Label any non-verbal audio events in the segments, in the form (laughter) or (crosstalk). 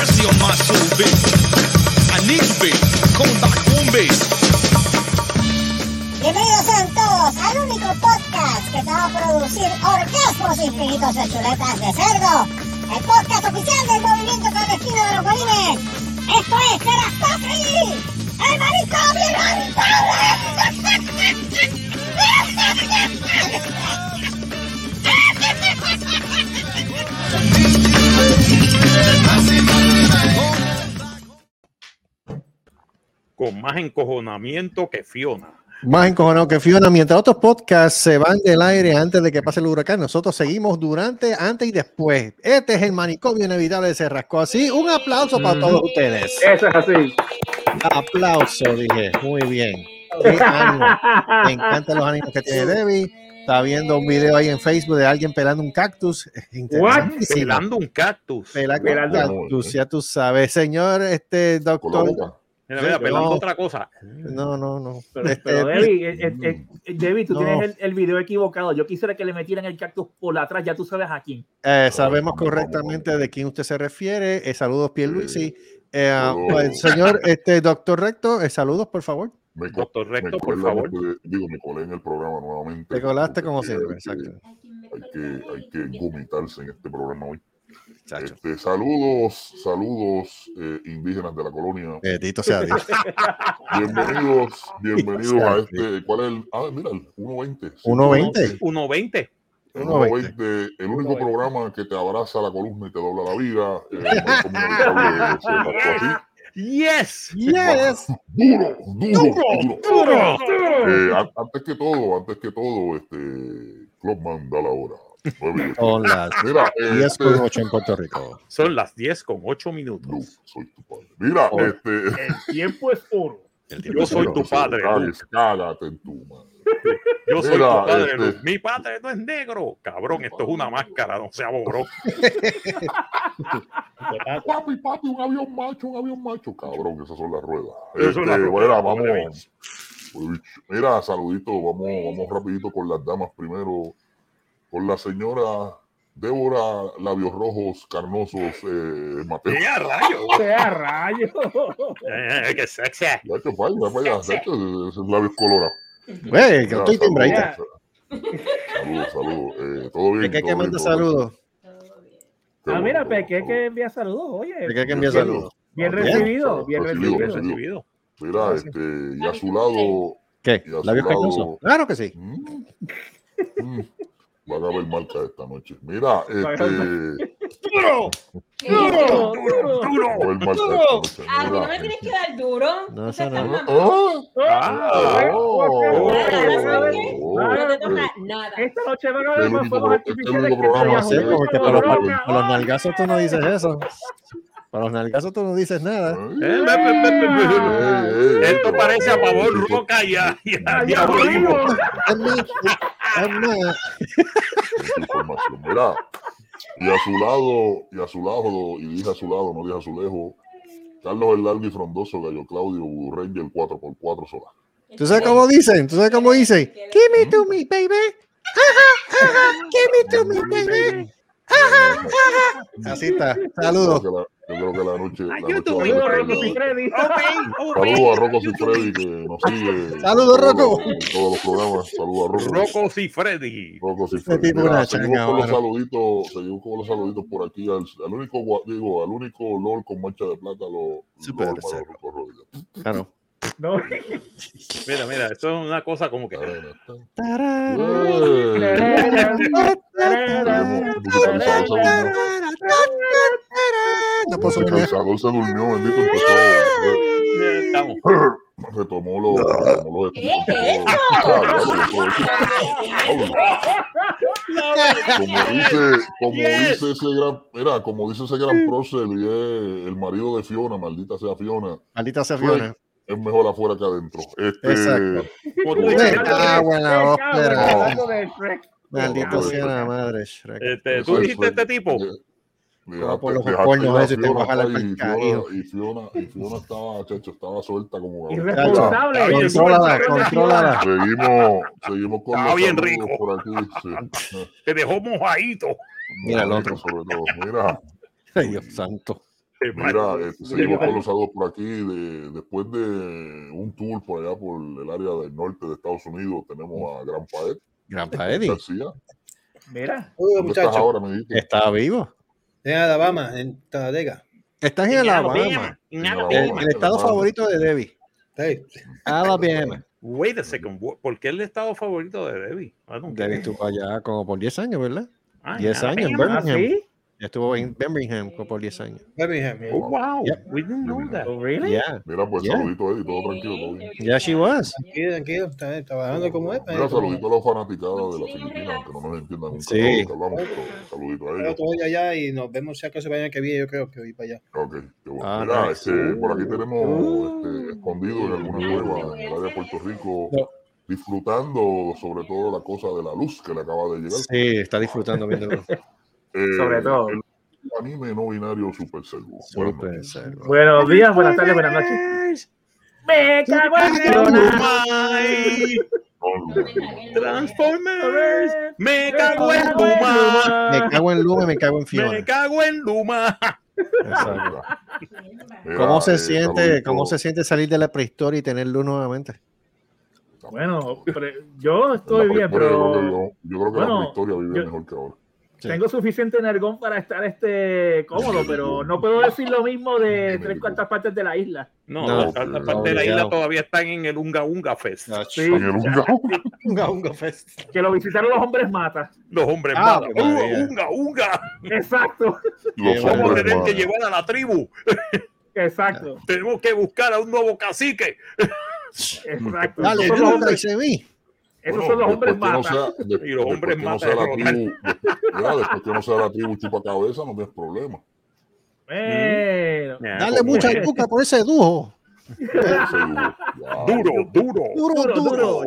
mercy on my soul, baby. I need you, baby. Come back home, baby. Bienvenidos sean todos al único podcast que te va a producir orgasmos infinitos de chuletas de cerdo. El podcast oficial del movimiento clandestino de los bolines. Esto es Serastofri, el manicomio (laughs) (laughs) con más encojonamiento que Fiona. Más encojonado que Fiona. Mientras otros podcasts se van del aire antes de que pase el huracán, nosotros seguimos durante, antes y después. Este es el manicomio inevitable de Cerrasco. Así, un aplauso para todos ustedes. Eso es así. Aplauso, dije. Muy bien. Qué ánimo. Me encantan los ánimos que tiene Debbie. Está viendo un video ahí en Facebook de alguien pelando un cactus. (laughs) Pelando un cactus. Pelando un cactus, ya tú sabes. Señor, este doctor. boca. Mira, mira, pelando No. otra cosa. No, no, no. Pero, Este, pero Debbie, eh, eh, eh, Debbie, tú No. tienes el, el video equivocado. Yo quisiera que le metieran el cactus por atrás, ya tú sabes a quién. Eh, sabemos correctamente de quién usted se refiere. Eh, saludos, Pierluisi. Eh, Saludos. pues, señor este, doctor Recto, eh, saludos, por favor. Me co- Doctor Recto, me por colé favor. digo, me colé en el programa nuevamente. Te colaste como siempre, hay que- exacto. Hay que, hay que vomitarse en este programa hoy. Este, saludos, saludos eh, indígenas de la colonia. Bendito sea Dios. (laughs) Bienvenidos, bienvenidos a este. ¿Cuál es el? Ah, mira, el 120. 1.20. 1.20. El 1.20. 120, el único programa que te abraza la columna y te dobla la vida. Eh, Yes. Yes. Duro, duro, duro. Duro. Eh, an- antes que todo, antes que todo, este Clubman da la hora. Son las Mira, 10 este, con 8 en Puerto Rico. Son las 10 con 8 Lu, minutos. soy tu padre. Mira, Oh. este. El tiempo es oro. Yo soy tu padre, Luke. Cállate en tu madre. Yo soy Mira, tu padre. este- Luke. Mi padre no es negro. Cabrón, esto es una máscara, no sea borró. (laughs) Papi, papi, un avión macho, un avión macho. Cabrón, esas son las ruedas. Esas son Este, las ruedas, bueno, vamos. Mira, saludito, vamos, vamos rapidito con las damas primero. Con la señora Débora Labios Rojos Carnosos eh, Mateo. ¡Qué rayo! ¡Sea rayo! Eh, ¡Qué sexy! Ya que que esos labios colorados. Güey, que estoy timbradita. Saludos, saludos. Eh, todo bien. ¿De qué todo que bien, manda todo bien. saludos? Ah, mira, Peque que envía saludos. Oye, ¿De qué que envía Bien. saludos? bien Bien. recibido, bien Recibido, recibido. recibido. Recibido. Mira, este, y a su lado. ¿Qué? ¿Labios lado-? Claro que sí. Mm, mm, Van a ver marca esta noche. Mira, (laughs) este. ¡Duro! Duro, duro. ¡Duro! van a. Ah, no me tienes que dar duro. No, eso oh, oh, oh, nada. Esta noche van a Este más fuegos este artificiales porque para los, nalgazos tú no dices eso. Para los nalgazos tú no dices nada. Esto parece a ey, Roca y a, y información. Mira, y a su lado, y a su lado, y dije a su lado, no dije a su lejos, Carlos el Largo y Frondoso, Gallo Claudio, Blue Ranger 4x4 sola. ¿Tú sabes cómo dicen? ¿Tú sabes cómo dicen? Give me to me, baby. Ajá, ajá. Give me to me, baby. Ajá, ajá. Así está. Saludos. Yo creo que la, noche. la Saludos, Rocco a. Rocco y Freddy que nos sigue. Saludos, (laughs) en todos Rocco. los- En todos los programas. Saludos a Rocco. Rocos y Freddy. Rocco y Ese Freddy. tipo Mira, una seguimos con los saluditos, seguimos con los saluditos por aquí. Al, al único, digo, al único Lord con mancha de plata, lo, Super Rocco. Claro. No. (laughs) Mira, mira, esto es una cosa como que. (laughs) puedo El cansador se durmió, bendito, empezó. Retomó los. Retomó los ¿Qué es Como dice, como dice ese gran, mira, como dice ese gran prócer y es el marido de Fiona, maldita sea Fiona, Maldita sea Fiona. es mejor afuera que adentro. Este, Exacto. Hablando de Shrek. Maldito sea la madre, Shrek. este, tú dijiste este tipo. No, por los pornos ese, te vas a la y, pa'l Fiona, carajo. y Fiona, y Fiona estaba, chacho, estaba suelta como cabrón. Irresponsable. Oye, Contrólala, contrólala. Seguimos, seguimos con Estaba los bien rico. por aquí. Sí. (laughs) Te dejó mojadito. Mira el otro. Sobre todo. Mira, Ay, Dios santo. Mira, eh, seguimos con los saludos por aquí. De, después de un tour por allá por el área del norte de Estados Unidos, tenemos a Gran Paet Grandpa Eddie García. Mira, Uy, ¿Dónde estás muchachos, ahora, está vivo. En Alabama, en Talladega. Estás en en Alabama. Alabama, en En El, Alabama. Alabama. el estado favorito de Debbie. Sí. Alabama. Wait a second. ¿Por qué el estado favorito de Debbie? Debbie estuvo allá como por 10 años, ¿verdad? Ah, 10 en años en Alabama. ¿ah, Birmingham. sí? Estuvo en Birmingham por 10 años. Birmingham. Oh, wow. Yep. We didn't know that. Oh, really? Yeah, Mira, pues Yeah. saludito, Eddie, todo tranquilo, todo bien. yeah, she was. Tranquilo, tranquilo, está trabajando como es. Mira, saludito a los fanaticados de la Filipina, aunque no nos entiendan un Sí. hablamos, pero saludito a Pero ellos. todo allá y nos vemos si acaso vayan que viene, yo creo que voy para allá. Ok, qué bueno. Ah, Mira, nice. este, por aquí tenemos este, escondido en alguna cueva en el área de Puerto Rico, No. disfrutando sobre todo la cosa de la luz que le acaba de llegar. Sí, está disfrutando viendo. (laughs) Eh, Sobre todo. El anime no binario Super. Bueno, Super Servo. Buenos días, buenas tardes, buenas noches. Me cago en Transformers. Me cago en Luma. Me cago en Lume, me cago en Me Fiona. cago en Luma. Exacto. (laughs) ¿Cómo se eh, siente, cómo se siente salir de la prehistoria y tener luz nuevamente? Bueno, pre- yo estoy bien, prehistoria, yo creo que pero yo, yo creo que bueno, la prehistoria vive yo- mejor que ahora. Sí. tengo suficiente energón para estar este cómodo, pero no puedo decir lo mismo de tres cuartas partes de la isla. No, No, las cartas no, parte de la isla todavía están en el Unga Unga Fest. Sí, En el Unga. (laughs) Unga Unga Fest. que lo visitaron los hombres mata. Los hombres Ah, pues, Unga. Unga, Unga. Exacto, Los Vamos a hombres tener que llevar a la tribu. exacto, (laughs) Tenemos que buscar a un nuevo cacique. exacto. Dale, esos esos Bueno, son los hombres que no sea- de- Y los después hombres que no la tribu, después, mira, después que no sea la tribu chupa cabeza, no tienes problema. Bueno, Dale mucha Luca por ese. Ese duro, ya. Duro, duro. Duro.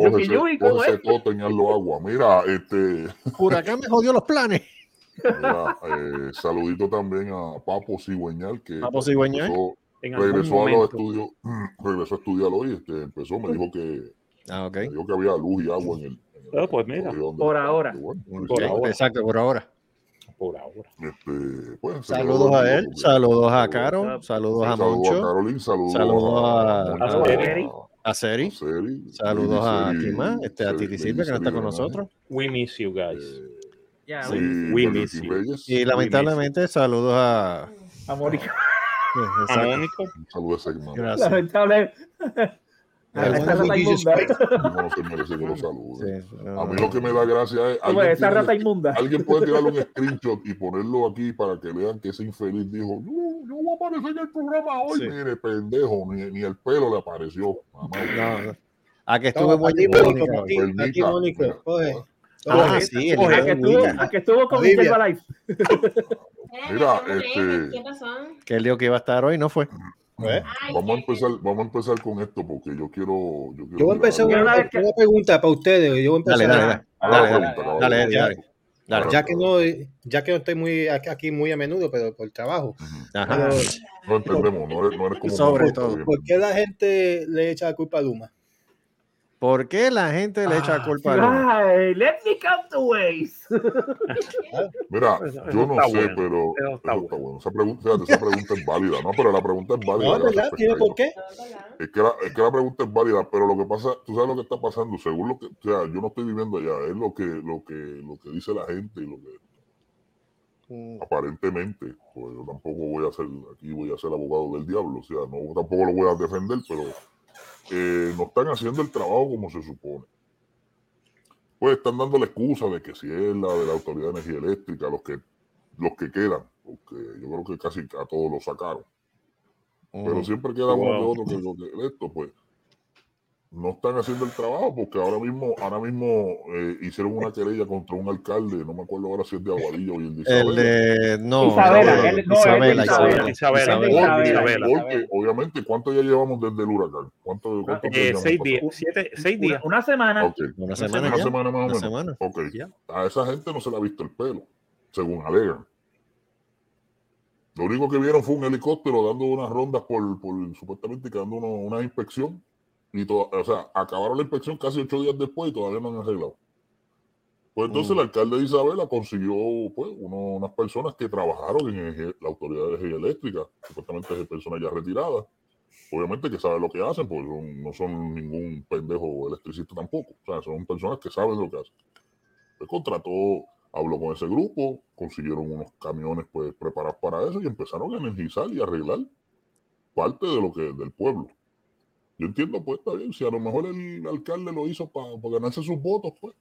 Cógese- todo en agua. Mira, este, Huracán me jodió los planes. mira, eh, saludito también a Papo Cigüeñal, que Papo Cigüeñal. empezó- regresó a los estudios, (clears throat) regresó a estudiar hoy, este, empezó, me dijo que, Ah, ok. que había luz y agua en el. en el- Ah, pues mira, por ahora. que bueno, Por sí, ahora. Exacto, por ahora. Por ahora. este, pues, Saludos a él, saludos a Saludos. Caro, saludos a Saludos a Moncho, Carolyn, saludos, Saludos a- Moncho, a Seri. a Seri, Seri, saludos a Tima, este, a Titi Silvia, que no está con nosotros. We miss you guys. eh, Sí. We miss you. Y lamentablemente, saludos a. a Mónica. (laughs) A Exacto. Mónico. un saludo a ese Esta bueno, rata Jesus inmunda. No se merece que lo salude. Sí, A mí lo que me da gracia es. Alguien esa tiene- rata inmunda. Alguien puede tirarle un screenshot y ponerlo aquí para que vean que ese infeliz dijo: No, yo voy a aparecer en el programa hoy. Sí. Mire, pendejo, ni, ni el pelo le apareció. Mamá. No, no. A que estuve muy. Coge. Ah, Coge. sí, el video que estuvo, a que estuvo con Life. Mira, este- ¿Qué pasó? que él dijo que iba a estar hoy, no fue. ¿Eh? Vamos a empezar, vamos a empezar con esto porque yo quiero. Yo, quiero Yo voy a empezar una, que- pregunta para ustedes. Yo voy a Dale, empezar. dale, dale. Dale, pregunta. Ya que no, ya que no estoy muy aquí muy a menudo, pero por trabajo. Ajá. Pero, No entendemos, no eres, no eres como. Sobre todo. ¿Por qué la gente le echa la culpa a Luma? ¿Por qué la gente le echa culpa a? Ay, let me come to ways. Mira, yo no está sé, bueno. pero está eso está bueno. Esa pregunta, fíjate, esa pregunta es válida, ¿no? Pero la pregunta es válida. No, ¿verdad? ¿Tiene por qué? Es que, la, es que la pregunta es válida, pero lo que pasa, tú sabes lo que está pasando, según lo que, o sea, yo no estoy viviendo allá, es lo que, lo que, lo que dice la gente y lo que aparentemente, pues yo tampoco voy a ser, aquí voy a ser abogado del diablo, o sea, no tampoco lo voy a defender, pero eh, no están haciendo el trabajo como se supone. Pues están dando la excusa de que si es la de la Autoridad de Energía Eléctrica, los que, los que quedan, porque yo creo que casi a todos los sacaron. Pero siempre queda uno que otro que, lo que esto, pues no están haciendo el trabajo porque ahora mismo, ahora mismo eh, hicieron una querella contra un alcalde, no me acuerdo ahora si es de Aguadilla o el de El Isabela. de. No, Isabela, no, él- no, Isabela, Isabela. Porque, Isabela. Isabela. porque, obviamente, ¿cuánto ya llevamos desde el huracán? ¿Cuánto, cuánto Eh, seis días, siete, seis días. Una, una semana. Una semana Una ya. semana más o Una menos. semana. A esa gente no se le ha visto el pelo, según alegan. Lo único que vieron fue un helicóptero dando unas rondas por, por supuestamente que dando uno- una inspección. Y to- o sea, acabaron la inspección casi ocho días después y todavía no han arreglado. Pues entonces Mm. el alcalde de Isabela consiguió pues, uno- unas personas que trabajaron en eje- la autoridad de energía eléctrica, supuestamente de personas ya retiradas. Obviamente que saben lo que hacen, porque son- no son ningún pendejo electricista tampoco. O sea, son personas que saben lo que hacen. Pues contrató, habló con ese grupo, consiguieron unos camiones pues preparados para eso y empezaron a energizar y arreglar parte de lo que del pueblo. Yo entiendo, pues está bien, si a lo mejor el alcalde lo hizo para ganarse sus votos, pues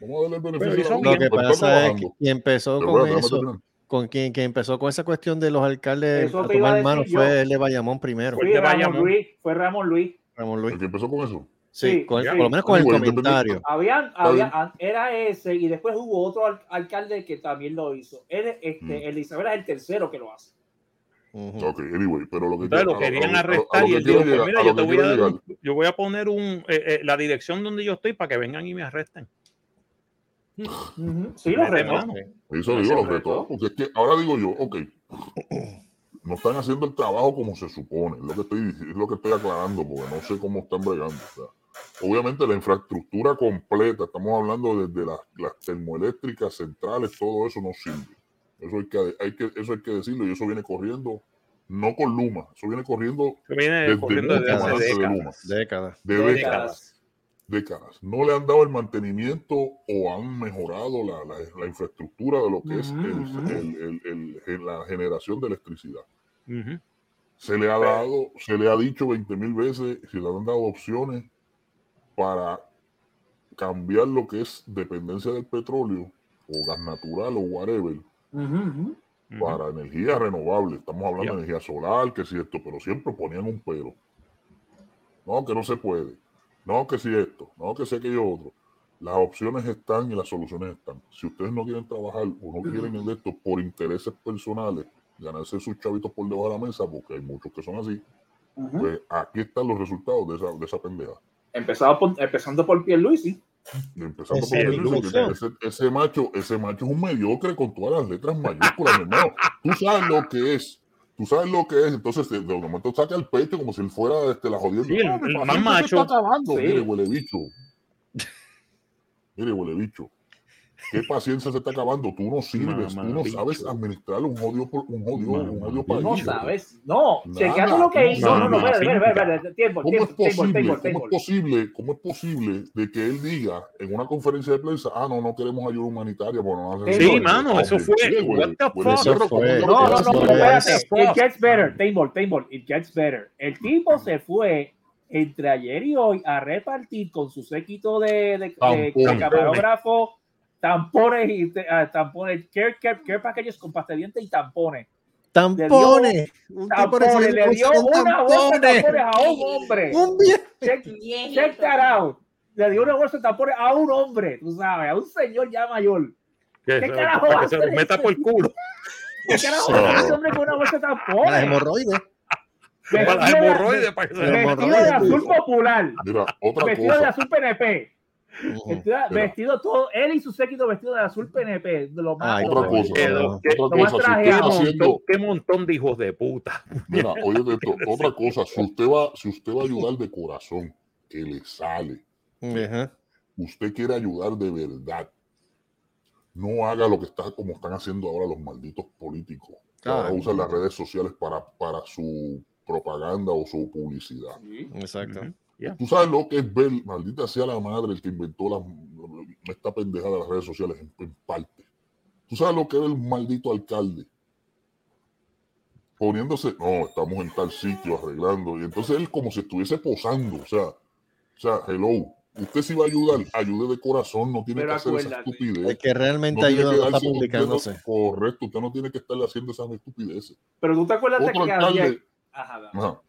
vamos a darle el beneficio. Lo que pasa es que quien empezó Pero con bueno, eso, con quien, quien empezó con esa cuestión de los alcaldes Eso a tomar mano fue yo. el de Bayamón primero, Fue Sí, Bayamón. Luis, fue Ramón Luis. Ramón Luis. El que empezó con eso. Sí, Sí, con el- por lo menos con el Bueno, comentario. Habían, había, era ese y después hubo otro al- alcalde que también lo hizo. Él, este, Mm. El de Isabela es el tercero que lo hace. Ok, anyway, pero lo que Entonces lo a querían a a arrestar lo y él dijo, pues llegar- mira, yo lo te voy a, dar llegar. un- yo voy a poner un, eh, eh, la dirección donde yo estoy para que vengan y me arresten. Sí, lo retó. Eso digo, los reto. retó, porque es que ahora digo yo, ok, no están haciendo el trabajo como se supone, es lo que estoy, es lo que estoy aclarando, porque no sé cómo están bregando. o sea, obviamente la infraestructura completa, estamos hablando desde las, las termoeléctricas centrales, todo eso no sirve. Eso hay, que, hay que, eso hay que decirlo y eso viene corriendo, no con Luma, eso viene corriendo viene desde corriendo desde hace de décadas. Luma, Décadas. de Décadas. décadas décadas. No le han dado el mantenimiento o han mejorado la, la- la infraestructura de lo que es el- el- el- el- la generación de electricidad. Se le ha dado, se le ha dicho 20 mil veces, se le han dado opciones para cambiar lo que es dependencia del petróleo o gas natural o whatever Para energía renovable. Estamos hablando de energía solar, que si esto, pero siempre ponían un pero. No, que no se puede. No, que si esto. No, que si aquello otro. Las opciones están y las soluciones están. Si ustedes no quieren trabajar o no quieren de esto por intereses personales, ganarse sus chavitos por debajo de la mesa, porque hay muchos que son así, pues aquí están los resultados de esa, de esa pendeja. Empezado por- empezando por Pierluisi. Empezando Ese por el ese, ese macho, ese macho es un mediocre con todas las letras mayúsculas, mi hermano. Tú sabes lo que es. Tú sabes lo que es. Entonces, de, momento saca el pecho como si él fuera este, la. Sí, el- el paciencia más macho. está acabando. Sí. Mire, huele bicho. (laughs) Mire, huele bicho. ¿Qué paciencia se está acabando? Tú no sirves, tú no Mamabicho. sabes administrar un por- un jodido, un jodido Mamabicho. país. No sabes. No, chequeate lo que no hizo. No, no, no, espérate, tiempo, ¿Cómo es posible? ¿Cómo es posible? ¿Cómo es posible de que él diga en una conferencia de prensa, ah, no, no queremos ayuda humanitaria, bueno, no hacen Sí, eso"? mano, eso fue- No, no, no, espérate. It gets better. Table, table. It gets better. El tipo se fue entre ayer y hoy a repartir con su séquito de, de, de camarógrafo tampones y ah, tampones, care, care, care packages con pasta de dientes y tampones. Tampones. Un tipo Tampones, le dio una bolsa de tampones. a un hombre. Un. Check, check that out. Le dio una bolsa de tampones a un hombre, tú sabes, a un señor ya mayor. Que, ¿Qué se- carajo para que se hace lo meta por el culo. ¿Qué carajo hombre con una bolsa de Las tampones? hemorroides. Para las Vestido de- hemorroides. para que se- Las Vestido de hemorroides, azul popular. Mira, otra Vestido de azul PNP. Ujú. Vestido, vestido todo, él y su séquito vestido de azul PNP. De lo más, Ay, Otra no, cosa. Quedó- Otra Lo más cosa, si usted está haciendo, montón, qué montón de hijos de puta. mira, (laughs) oye esto, otra cosa, si usted va, si usted va a ayudar de corazón, que le sale, Ajá. usted quiere ayudar de verdad, no haga lo que está como están haciendo ahora los malditos políticos. que ahora Ah, usan las redes sociales para, para su propaganda o su publicidad. Exacto. Ujú. Ya. Tú sabes lo que es ver, maldita sea la madre, el que inventó la, esta pendejada de las redes sociales en, en parte. Tú sabes lo que es el maldito alcalde poniéndose, no, estamos en tal sitio arreglando, y entonces él como si estuviese posando, o sea, o sea, hello, usted si va a ayudar, ayude de corazón, no tiene Pero que hacer esa estupidez. El que realmente No ayuda no está usted no- publicándose. correcto, usted no tiene que estarle haciendo esas estupideces. Pero tú te acuerdas de Otro que alcalde, había- ajá,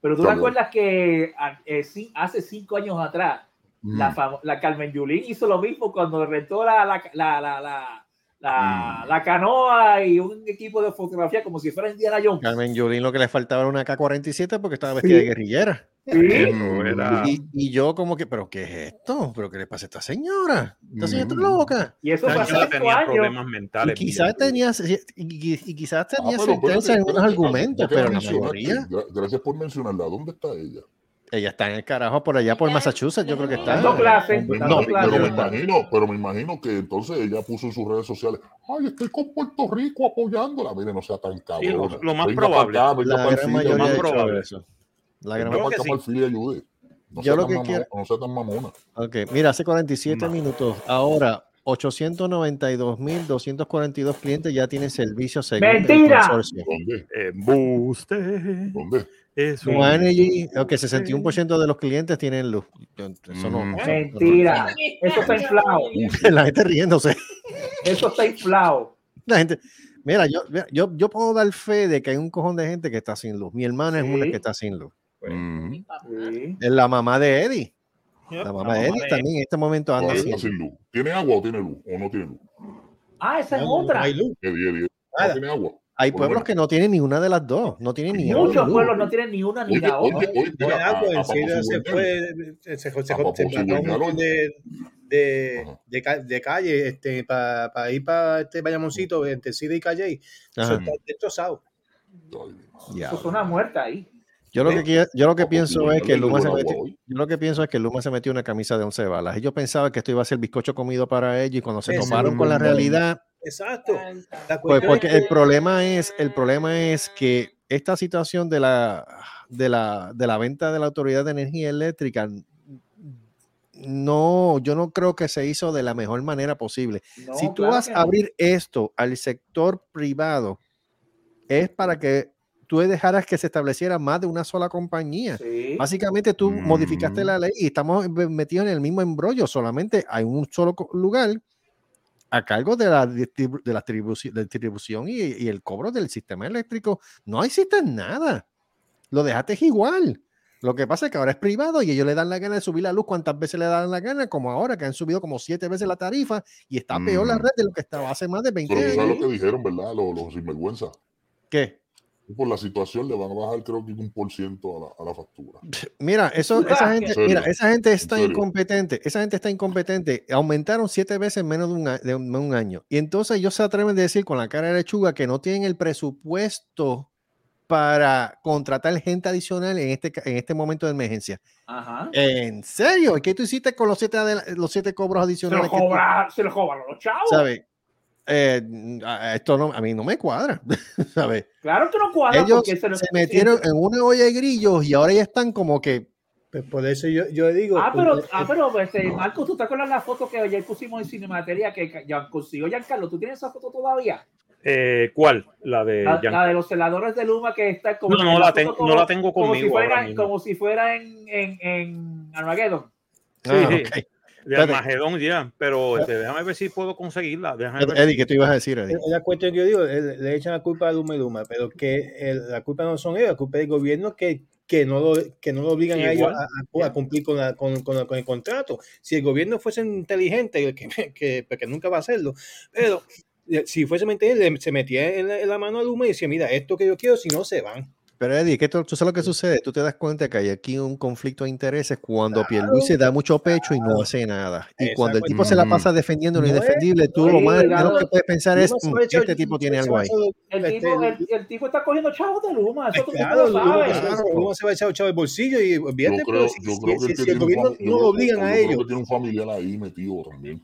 Pero tú te acuerdas que eh, hace cinco años atrás la, mm, famo- la Carmen Yulín hizo lo mismo cuando rentó la, la, la, la, la, la- Mm. la canoa y un equipo de fotografía como si fuera Indiana Jones. Carmen Yulín lo que le faltaba era una K-47 porque estaba vestida de guerrillera. Sí. Era- Y, y yo como que, ¿pero qué es esto? ¿Pero qué le pasa a esta señora? Esta señora está Mm. loca. Y eso cinco tenía años. problemas Y mentales. quizás bien tenía, y, y- y quizás tenía Ah, pero sentencia en espérate, argumentos, pero mencionaste, mayoría gra- Gracias por mencionarla. ¿Dónde está ella? Ella está en el carajo por allá, por Massachusetts, yo creo que está. Dando clases, Pero, dando pero clases. me imagino, pero me imagino que entonces ella puso en sus redes sociales, ay, estoy con Puerto Rico apoyándola. Mire, no sea tan cabrón. lo- lo más Venga probable. acá, venga La el gran mayoría más probable. eso. La gran el ayude. No Yo sea lo tan que quiero- no sea tan mamona. Ok, mira, hace 47 Ma- minutos. Ahora, 892.242 clientes ya tienen servicio según el ¡Mentira! consorcio. ¿Dónde? Embuste. ¿Dónde? Es Su un Energy, ok, 61% de los clientes tienen luz. Eso no. Mm. eso- Mentira. Eso está inflado. (laughs) La gente riéndose. Eso está inflado. La gente. Mira, yo, yo, yo puedo dar fe de que hay un cojón de gente que está sin luz. Mi hermana es una que está sin luz. Mm. Sí. Es la mamá de Eddie. La mamá de Eddie también en este momento anda sin luz. sin luz. ¿Tiene agua o tiene luz? ¿O no tiene luz? Ah, esa es No, no otra. hay luz. Eddie, Eddie, Nada. ¿No tiene agua? Hay pueblos menos. que no tienen ni una de las dos. No tienen ni Muchos pueblos no tienen ni una ni Oye, la oye, otra. oye, mira, a- a se fue, se, se, de, de, Ajá. de, ca- de calle este, para ir para este Bayamoncito, entre Sida y Calle. Eso está destrozado. Eso es una muerta ahí. Yo lo que, quiero- yo lo que pienso es que Luma se metió, yo lo que pienso es que Luma se metió una camisa de 11 balas. Ellos pensaban que esto iba a ser bizcocho comido para ellos y cuando se Eso toparon con la realidad, Exacto. La pues porque es el que- problema es, el problema es que esta situación de la, de la, de la venta de la Autoridad de Energía Eléctrica no, yo no creo que se hizo de la mejor manera posible. No, si tú claro vas a no. abrir esto al sector privado, es para que tú dejaras que se estableciera más de una sola compañía. Sí. Básicamente tú modificaste Mm. la ley y estamos ve- metidos en el mismo embrollo, solamente hay un solo lugar a cargo de la, distribu- de la distribuci- de distribución y, y el cobro del sistema eléctrico. No existe nada. Lo dejaste igual. Lo que pasa es que ahora es privado y ellos le dan la gana de subir la luz cuantas veces le dan la gana, como ahora que han subido como siete veces la tarifa y está peor la Mm. red de lo que estaba hace más de 20 Pero tú sabes años. lo que dijeron, ¿verdad? Los, los sinvergüenza. ¿Qué? Por la situación le van a bajar creo que un por ciento a la, a la factura. (laughs) Mira, eso, (laughs) esa gente, mira, esa gente está incompetente, esa gente está incompetente. Aumentaron siete veces en menos de un, de un- un año. Y entonces ellos se atreven a decir con la cara de lechuga que no tienen el presupuesto para contratar gente adicional en este, en este momento de emergencia. Ajá. ¿En serio? ¿Y qué tú hiciste con los siete, los siete cobros adicionales? se lo cobran los chavos. ¿Sabes? Eh, a- esto no, a mí no me cuadra, (laughs) ¿sabes? Claro que no cuadra Ellos porque se, se metieron en una olla de grillos y ahora ya están como que Pues por eso yo, yo digo. Ah, pero, pues, ah, pero este, Marco, ¿tú te acuerdas la foto que ayer pusimos en Cinemateria que ya consiguió Giancarlo? ¿Tú tienes esa foto todavía? Eh, ¿Cuál? La de La, la de los celadores de Luma que está como No, no la, ten- como- no la tengo como si conmigo ahora fuera, mismo. como si fuera en, en, en Armageddon. Sí, ah, sí. De Espérate. Armagedón ya, pero este, déjame ver si puedo conseguirla. Eddie, ¿qué tú ibas a decir, Eddie? La cuestión que yo digo, eh, le echan la culpa a Luma y Luma, pero que el- la culpa no son ellos, la culpa es del gobierno que, que, no, lo, que no lo obligan a ellos Igual. a, a- a cumplir con, la- con, con- con el contrato. Si el gobierno fuese inteligente, (laughs) que, que, que nunca va a hacerlo, pero eh, si fuese inteligente, se metía en la, en la mano a Luma y decía, mira, esto que yo quiero, si no se van. Pero Eddie, ¿qué tú, tú sabes lo que sucede? Tú te das cuenta que hay aquí un conflicto de intereses cuando Pierluisi da mucho pecho y no hace nada. Y cuando el tipo se la pasa defendiendo lo No indefendible, tú lo más claro. menos que puedes pensar es, "Mm, echar- este tipo tiene algo ahí. El, este, tipo, el, el tipo está cogiendo chavos de Luma, eso tú Claro, lo sabes. Claro. Luma se va a echar chavo el bolsillo y olvídate, Yo creo, si, si- que si- el gobierno no lo obligan yo a creo ellos, que tiene un familiar ahí metido también.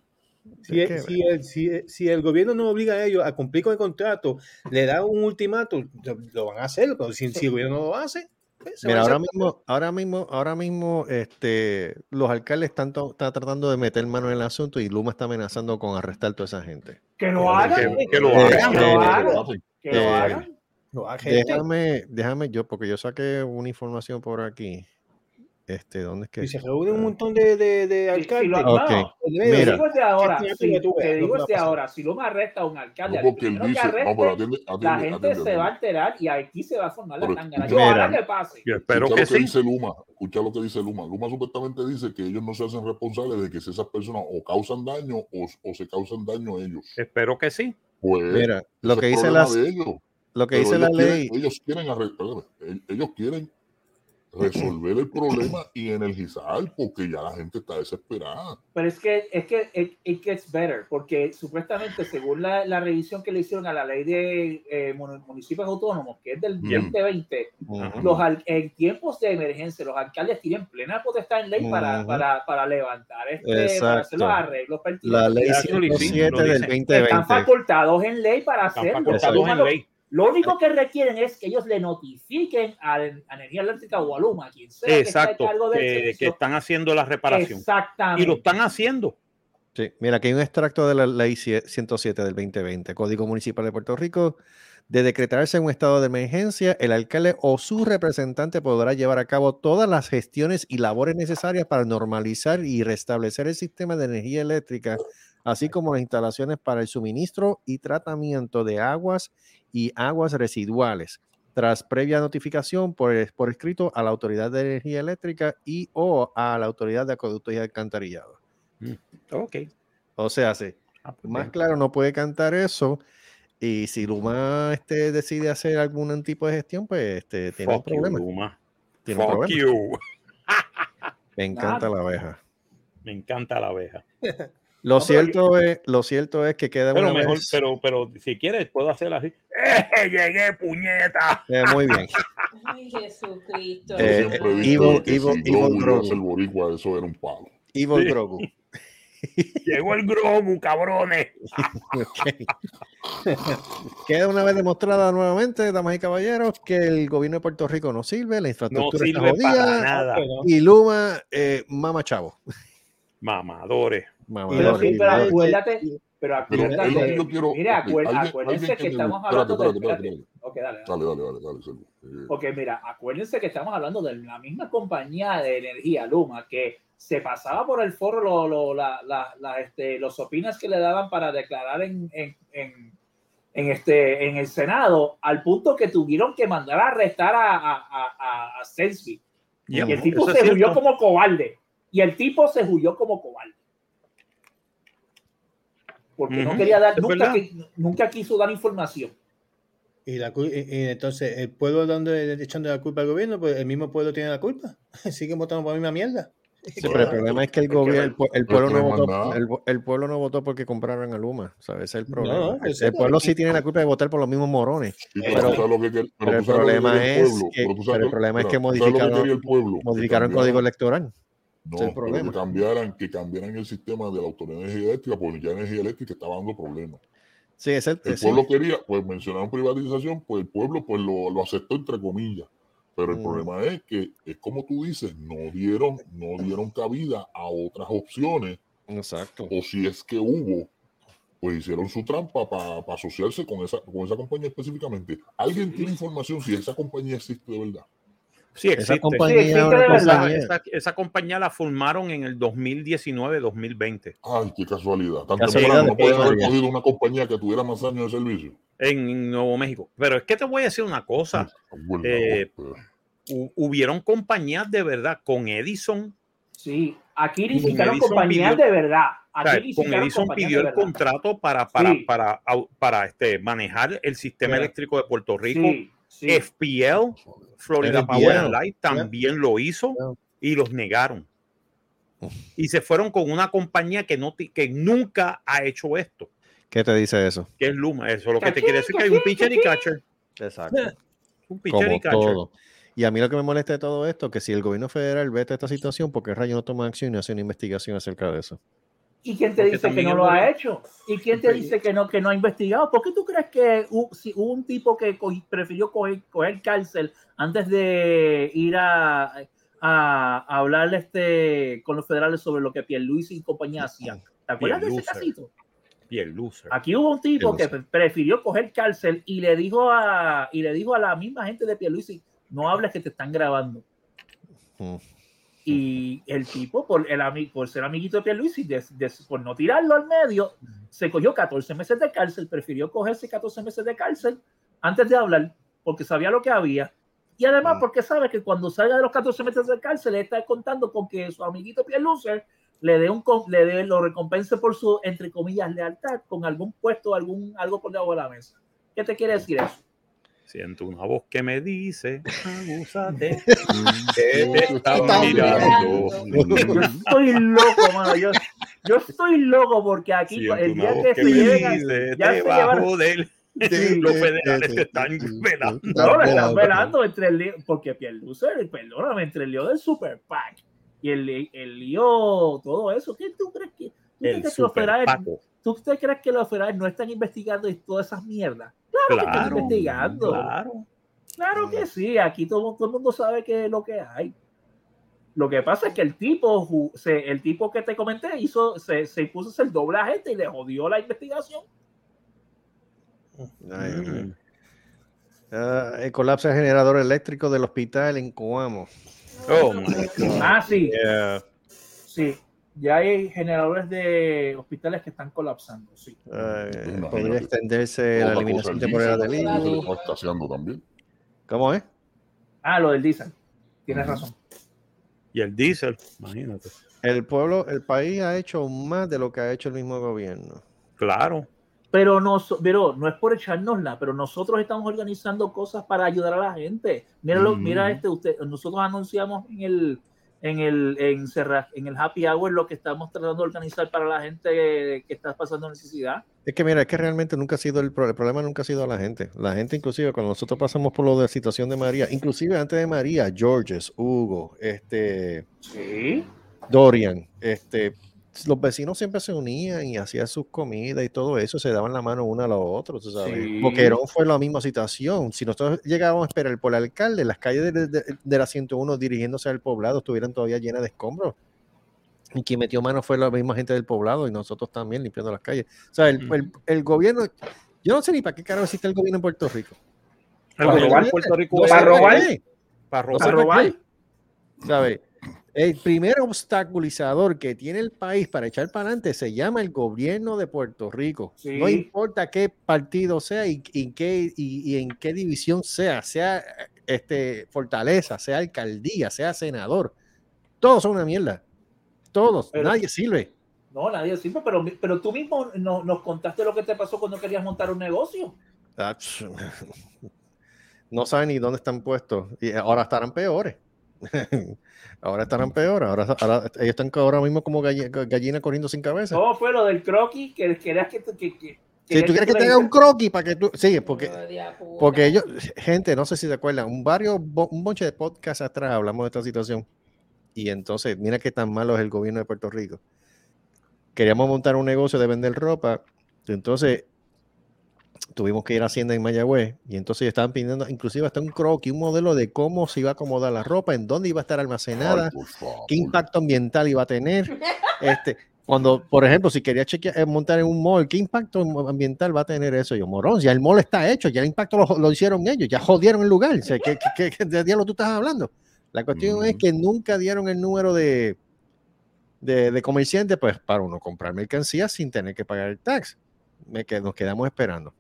Si Es el, si, el, si, si el gobierno no obliga a ellos a cumplir con el contrato, le da un ultimátum, lo, lo van a hacer, pero si, si el gobierno no lo hace, pues, Mira, a ahora mismo, ahora mismo, ahora mismo, este, los alcaldes están, están tratando de meter mano en el asunto y Luma está amenazando con arrestar toda esa gente. Que lo hagan. que, que lo Eh, hagan. que eh, lo Lo hagan. hacen. Que lo eh, hagan. Déjame, déjame yo, porque yo saqué una información por aquí. Este, ¿dónde es que? y se reúnen un montón de, de, de Si- si alcaldes. lo- Ok. no, Mira, digo desde ahora, si- te digo a ahora, si Luma arresta a un alcalde, No, que dice, no, pero arreste, atiende, la atiende, gente atiende, se atiende. va a alterar y aquí se va a formar la tangana. mira. Ojalá que pase. Yo espero Escucha que lo que sí. dice Luma, escucha lo que dice Luma. Luma supuestamente dice que ellos no se hacen responsables de que si esas personas o causan daño o, o se causan daño ellos. Espero que sí. Pues Mira, lo que dice ellos. lo que Pero dice la ley, ellos quieren, ellos quieren resolver el problema y energizar, porque ya la gente está desesperada. Pero es que, es que it, it gets better, porque supuestamente, según la, la revisión que le hicieron a la ley de eh, mun- municipios autónomos, que es del Bien. 2020, Ujú. los en tiempos de emergencia, los alcaldes tienen plena potestad en ley para, para, para levantar, este, para hacer los arreglos pertinentes. La ley Ya eso lo hicimos, 107 lo del dicen. 2020. Están facultados en ley para Están hacerlo. facultados Luma en lo- ley. Lo único que requieren es que ellos le notifiquen a, a Energía Eléctrica o a Luma, quien sea que Exacto, cargo del que, que están haciendo la reparación. Exactamente. Y lo están haciendo. Sí, mira, aquí hay un extracto de la ley cie- 107 del 2020, Código Municipal de Puerto Rico. De decretarse un estado de emergencia, el alcalde o su representante podrá llevar a cabo todas las gestiones y labores necesarias para normalizar y restablecer el sistema de energía eléctrica, así como las instalaciones para el suministro y tratamiento de aguas y aguas residuales, tras previa notificación por, por escrito a la Autoridad de Energía Eléctrica y o a la Autoridad de Acueductos y Alcantarillado. Ok. O sea, sí. Ah, pues Más bien. claro, no puede cantar eso. Y si Luma este, decide hacer algún tipo de gestión, pues este, tiene un Fuck you, problema. Luma. Tiene un Fuck problema. you. Me encanta la abeja. Me encanta la abeja. (laughs) Lo No, pero cierto es, lo cierto es que queda Pero una mejor, vez- pero, pero si quieres, puedo hacer así. ¡Eh, (laughs) llegué, puñeta! Eh, muy bien. Ay, Jesucristo. Eh, eh, visto Evil- que Evil- si Evil Grogu iba a Grogu. ser boricua, eso era un palo. Evil Sí. Grogu. Llegó el Grogu, cabrones. (laughs) Queda una vez demostrada nuevamente, damas y caballeros, que el gobierno de Puerto Rico no sirve, la No infraestructura está sirve para jodida nada. Bueno, y Luma, eh, mama chavo. Mamadores. Pero sí, pero acuérdate, pero Pero acuérdate, yo quiero. mira, acuérdense alguien que estamos hablando de, espérate, espérate, espérate. Ok, dale, dale. Dale, dale. Eh, mira, acuérdense que estamos hablando de la misma compañía de energía, Luma, que se pasaba por el foro lo- lo- la- la- la, este, los opinas que le daban para declarar en, en, en, en este, en el Senado, al punto que tuvieron que mandar a arrestar a, a, a, a-. Yep, Y el tipo se huyó como cobarde. Y el tipo se huyó como cobarde. Porque no Ujú, quería dar, nunca, qui- nunca quiso dar información. Y, la, y- y entonces, el pueblo donde echando la culpa al gobierno, pues el mismo pueblo tiene la culpa. (laughs) Siguen votando por la misma mierda. Sí, pero el problema es que el que gobierno, el, el pueblo no no votó, el, el pueblo no votó porque compraron a Luma, ¿sabes? Ese es el problema. no, el, pues el pueblo sí tiene la culpa de votar por los mismos morones. sí, pero- pero que el que problema es que- el problema es que modificaron- que Modificaron el código electoral. No, es el pero problema. que cambiaran, que cambiaran el sistema de la autoridad de energía eléctrica, porque ya energía eléctrica estaba dando problemas. Sí, es el, El sí. pueblo quería, pues mencionaron privatización, pues el pueblo pues lo, lo aceptó entre comillas. Pero el Mm. problema es que, es como tú dices, no dieron, no dieron cabida a otras opciones, Exacto. o si es que hubo, pues hicieron su trampa para asociarse con esa, con esa compañía específicamente. ¿Alguien tiene información si esa compañía existe de verdad? Sí, existe. Esa compañía Sí, existe de Esa, esa compañía la formaron en el 2019-2020 Ay, qué casualidad. Tan Casualidad no pueden haber cogido una compañía que tuviera más años de servicio. en Nuevo México. Pero es que te voy a decir una cosa. Bueno, Eh, Hu- hubieron compañías de verdad con Edison. Sí, aquí licitaron Edison compañías pidió- de verdad. o Aquí sea, con Edison pidió el contrato para, para, Sí. para, para, este, manejar el sistema Yeah. eléctrico de Puerto Rico. Sí. FPL, Florida FPL, Power and Light, también lo hizo Yeah. y los negaron. Y se fueron con una compañía que, no, que nunca ha hecho esto, ¿Qué te dice eso? que es Luma. Eso es lo que te quiere decir que hay un pitcher y catcher. Exacto. (laughs) Un pitcher Como y catcher. todo. Y a mí lo que me molesta de todo esto, que si el gobierno federal vete esta situación, porque el rayo no toma acción y hace una investigación acerca de eso. ¿Y quién te Porque dice que no lo ha hecho? ¿Y quién te dice que no, que no ha investigado? ¿Por qué tú crees que hu- si hubo un tipo que prefirió coger, coger cárcel antes de ir a, a, a hablar este, con los federales sobre lo que Pierluisi y compañía hacían? ¿Te acuerdas de ese Pierluisi. casito? Loser. Aquí hubo un tipo que Pierluisi. prefirió coger cárcel y le dijo a y le dijo a la misma gente de Pierluisi, no hables que te están grabando. Mm. Y el tipo, por, el, por ser amiguito de Pierluisi, des- des- por no tirarlo al medio, se cogió 14 meses de cárcel, prefirió cogerse 14 meses de cárcel antes de hablar, porque sabía lo que había. Y además Mm. porque sabe que cuando salga de los 14 meses de cárcel, le está contando con que su amiguito Pierluisi le dé un le dé, lo recompense por su, entre comillas, lealtad con algún puesto, algún, algo por debajo de la mesa. ¿Qué te quiere decir eso? Siento una voz que me dice, abúsate, (laughs) que te están mirando. Yo estoy loco, mano. Yo, yo estoy loco porque aquí Siento el día que que se dice, ya se llevaron- del... (laughs) Los federales te están velando. No, están velando entre el lío, porque Pierlucer, perdóname, entre el lío del Super PAC y el, el lío, todo eso, ¿qué tú crees que, tú crees que los federales, tú te crees que los federales no están investigando y todas esas mierdas? Claro, que están Claro, investigando. claro. Claro que sí, aquí todo, todo el mundo sabe qué es lo que hay. Lo que pasa es que el tipo, se- el tipo que te comenté, hizo, se, se puso a hacer doble agente y le jodió la investigación. Ay. Mm. Ah, el colapso del generador eléctrico del hospital en Coamo. Oh my God. Ah, sí, Yeah. sí. Ya hay generadores de hospitales que están colapsando, sí. Imagínate. podría extenderse la eliminación temporal del escaseando también. ¿Cómo es? Ah, lo del diésel. Tienes razón. Y el diésel, imagínate. El pueblo, el país ha hecho más de lo que ha hecho el mismo gobierno. Claro. Pero no, pero no es por echárnosla, pero nosotros estamos organizando cosas para ayudar a la gente. Míralo, Mm. mira este, usted, nosotros anunciamos en el en el en, Serra- en el happy hour lo que estamos tratando de organizar para la gente que está pasando necesidad. Es que mira, es que realmente nunca ha sido el, pro- el problema, nunca ha sido la gente. La gente, inclusive, cuando nosotros pasamos por lo de la situación de María, inclusive antes de María, Georges, Hugo, este, Sí. Dorian, este, los vecinos siempre se unían y hacían sus comidas y todo eso, se daban la mano uno a los otros, sabes. Sí. Boquerón fue la misma situación. Si nosotros llegábamos a esperar por el alcalde, las calles de, de- de la 101 dirigiéndose al poblado estuvieran todavía llenas de escombros. Y quien metió mano fue la misma gente del poblado y nosotros también limpiando las calles. O sea, el, el- el gobierno, yo no sé ni para qué carajo existe el gobierno en Puerto Rico. Para robar, Puerto Rico No para robar. Para robar. por robar. qué. ¿Sabe? El primer obstaculizador que tiene el país para echar para adelante se llama el gobierno de Puerto Rico. Sí. No importa qué partido sea y, y qué, y, y en qué división sea, sea este, fortaleza, sea alcaldía, sea senador. Todos son una mierda. Todos. Pero- Nadie sirve. No, nadie sirve, pero, pero tú mismo no- nos contaste lo que te pasó cuando querías montar un negocio. (laughs) No saben ni dónde están puestos. Y ahora estarán peores. (laughs) ahora estarán peores. Ahora, ahora- ellos están ahora mismo como galli- gallina corriendo sin cabeza. ¿Cómo fue lo del croquis? Que querías que, que, que- Si tú quieres que te tenga un croquis para que tú. Sí, porque, porque ellos, gente, no sé si se acuerdan, un varios, bo- un bonche de podcast atrás hablamos de esta situación. Y entonces, mira qué tan malo es el gobierno de Puerto Rico. Queríamos montar un negocio de vender ropa. Entonces, tuvimos que ir a Hacienda en Mayagüez. Y entonces estaban pidiendo, inclusive hasta un croquis, un modelo de cómo se iba a acomodar la ropa, en dónde iba a estar almacenada Ay, qué impacto ambiental iba a tener. Este, cuando, por ejemplo, si quería chequear, eh, montar en un mall, ¿qué impacto ambiental va a tener eso? Yo, morón, ya el mall está hecho, ya el impacto lo, lo hicieron ellos, ya jodieron el lugar. O sea, ¿qué, qué, qué- qué de diablo tú estás hablando? La cuestión es Ujú. que nunca dieron el número de, de, de comerciantes pues, para uno comprar mercancías sin tener que pagar el tax. Me qued- nos quedamos esperando.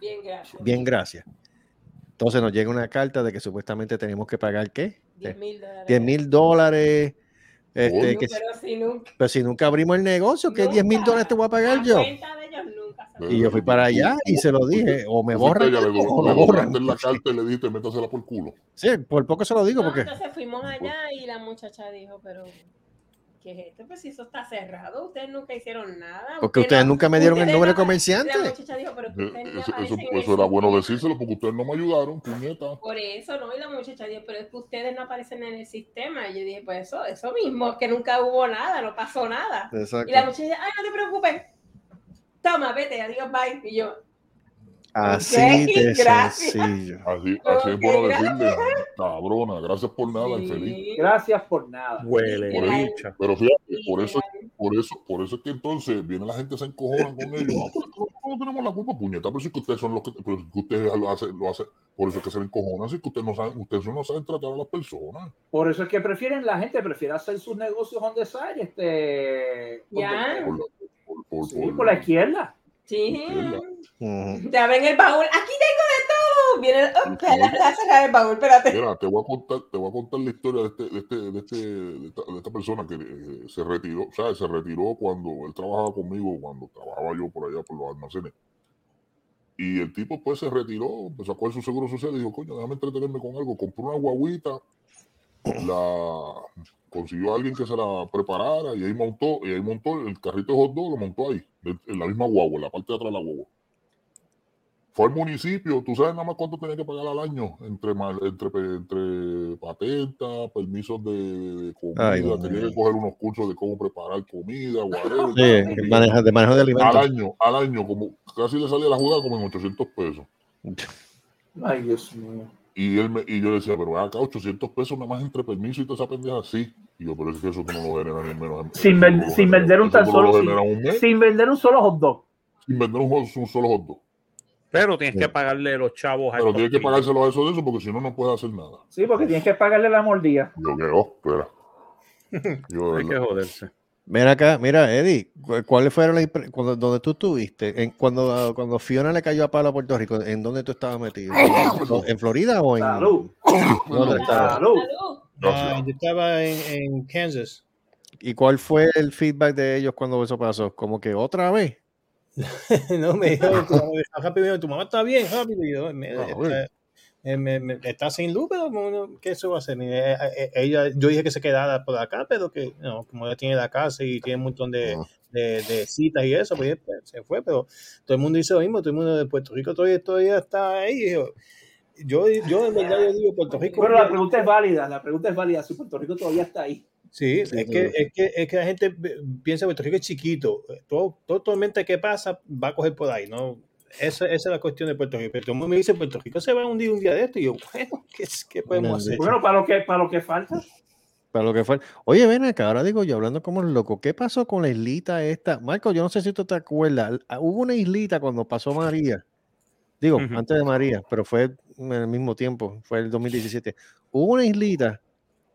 Bien, gracias. Bien, gracias. Entonces nos llega una carta de que supuestamente tenemos que pagar, ¿qué? 10 mil dólares. 10 mil dólares. Este, que, Pero si nunca. pero si nunca abrimos el negocio, ¿qué 10 mil dólares te voy a pagar la yo? de ellos nunca Y yo fui para allá y se lo dije, o me borran le, o le me borran. en la carta y le dijiste, métasela por culo. Sí, por poco se lo digo No, porque entonces fuimos allá y la muchacha dijo, pero ¿qué es esto? Pues si eso está cerrado, ustedes nunca hicieron nada. porque Usted ustedes nunca me dieron el número de comerciante. La muchacha dijo, pero que Eh, Eso, eso, era bueno sistema". decírselo porque ustedes no me ayudaron, puñeta. Por eso, ¿no? Y la muchacha dijo, pero es que ustedes no aparecen en el sistema. Y yo dije, pues eso, eso mismo, que nunca hubo nada, no pasó nada. Exacto. Y la muchacha, ay, no te preocupes. Toma, vete, adiós, bye. Y yo, Así de gracias. sencillo. Así, así es bueno decirle, cabrona, gracias por nada, infeliz. sí. Gracias por nada. Huele, Por eso-. Pero fíjate, por eso, por eso, por eso es que entonces viene la gente se encojona con ellos. Ah, pero es no tenemos la culpa, puñeta, pero si que ustedes son los que, pero es ustedes lo hacen, lo hacen, por eso es que se encojonan, si que ustedes no saben, ustedes no saben tratar a las personas. Por eso es que prefieren, la gente prefiere hacer sus negocios donde side, este, Ya. Por la, por, por, sí, por- por la izquierda. Sí. Te abren el baúl. Aquí tengo de todo. Viene, oh, espera, déjame cerrar el baúl, espérate. Mira, te voy a contar, te voy a contar la historia de este, de este, de este, de esta, de esta persona que eh, se retiró, o sea, se retiró cuando él trabajaba conmigo, cuando trabajaba yo por allá por los almacenes. Y el tipo pues se retiró, empezó a coger su seguro social y dijo, coño, déjame entretenerme con algo. Compró una guaguita, la consiguió a alguien que se la preparara y ahí montó, y ahí montó el carrito de hot dog, lo montó ahí, en la misma guagua, en la parte de atrás de la guagua. Fue al municipio, tú sabes nada más cuánto tenía que pagar al año, entre, entre, entre patenta, permisos de, de comida, Ay, tenía que coger unos cursos de cómo preparar comida, whatever, Sí, el manejo, de manejo de al alimentos. año, al año, como casi le salía la jugada como en 800 pesos. Ay, Dios mío. Y, él me, y yo decía, pero acá 800 pesos nada más entre permiso y toda esa pendeja, sí. Y yo, pero es que eso tú no lo generas ni menos. en- Sin, sin vender un tan solo. Sin, un vender un solo hot dog. sin vender un, solo hot dog. Pero tienes que pagarle los chavos a Pero tienes que pagárselo a eso de eso porque si no, no puedes hacer nada. Sí, porque tienes que pagarle la mordida. Yo que, oh, espera. (laughs) Yo, Hay que joderse. Mira acá, mira, Eddie, ¿cu- ¿cuáles fueron las cuando donde tú estuviste? En, cuando, cuando Fiona le cayó a palo a Puerto Rico, ¿en dónde tú estabas metido? (coughs) ¿En Florida o en Salud. ¿Dónde. Salud. Ah, yo estaba en, en Kansas. ¿Y cuál fue el feedback de ellos cuando eso pasó? Como que otra vez. (laughs) no, me dijo, tu mamá, Happy, me dijo, tu mamá está bien, Happy. Yo, me- Ah, está, eh, me- me- está sin luz, pero ¿qué eso va a hacer? Eh, eh, Ella, yo dije que se quedara por acá, pero que no, como ella tiene la casa y tiene un montón de, de, de citas y eso, pues pues, se fue, pero todo el mundo dice lo mismo, todo el mundo de Puerto Rico todavía, todavía está ahí. Y yo, yo, yo en verdad yo digo, Puerto Rico... Pero la pregunta es válida. La pregunta es válida. Si Puerto Rico todavía está ahí. Sí, es, que, es, que, es que la gente piensa que Puerto Rico es chiquito. Todo, todo tormenta que pasa va a coger por ahí, ¿no? Esa, esa es la cuestión de Puerto Rico. Pero todo el mundo me dice, Puerto Rico se va a hundir un día de esto. Y yo, (laughs) bueno, ¿qué, qué podemos hacer? Bueno, para lo que, para lo que falta. Para lo que fue. Oye, ven acá, ahora digo yo, hablando como el loco, ¿qué pasó con la islita esta? Marco, yo no sé si tú te acuerdas, hubo una islita cuando pasó María. Digo, antes de María, pero fue en el mismo tiempo, fue el 2017. Hubo una islita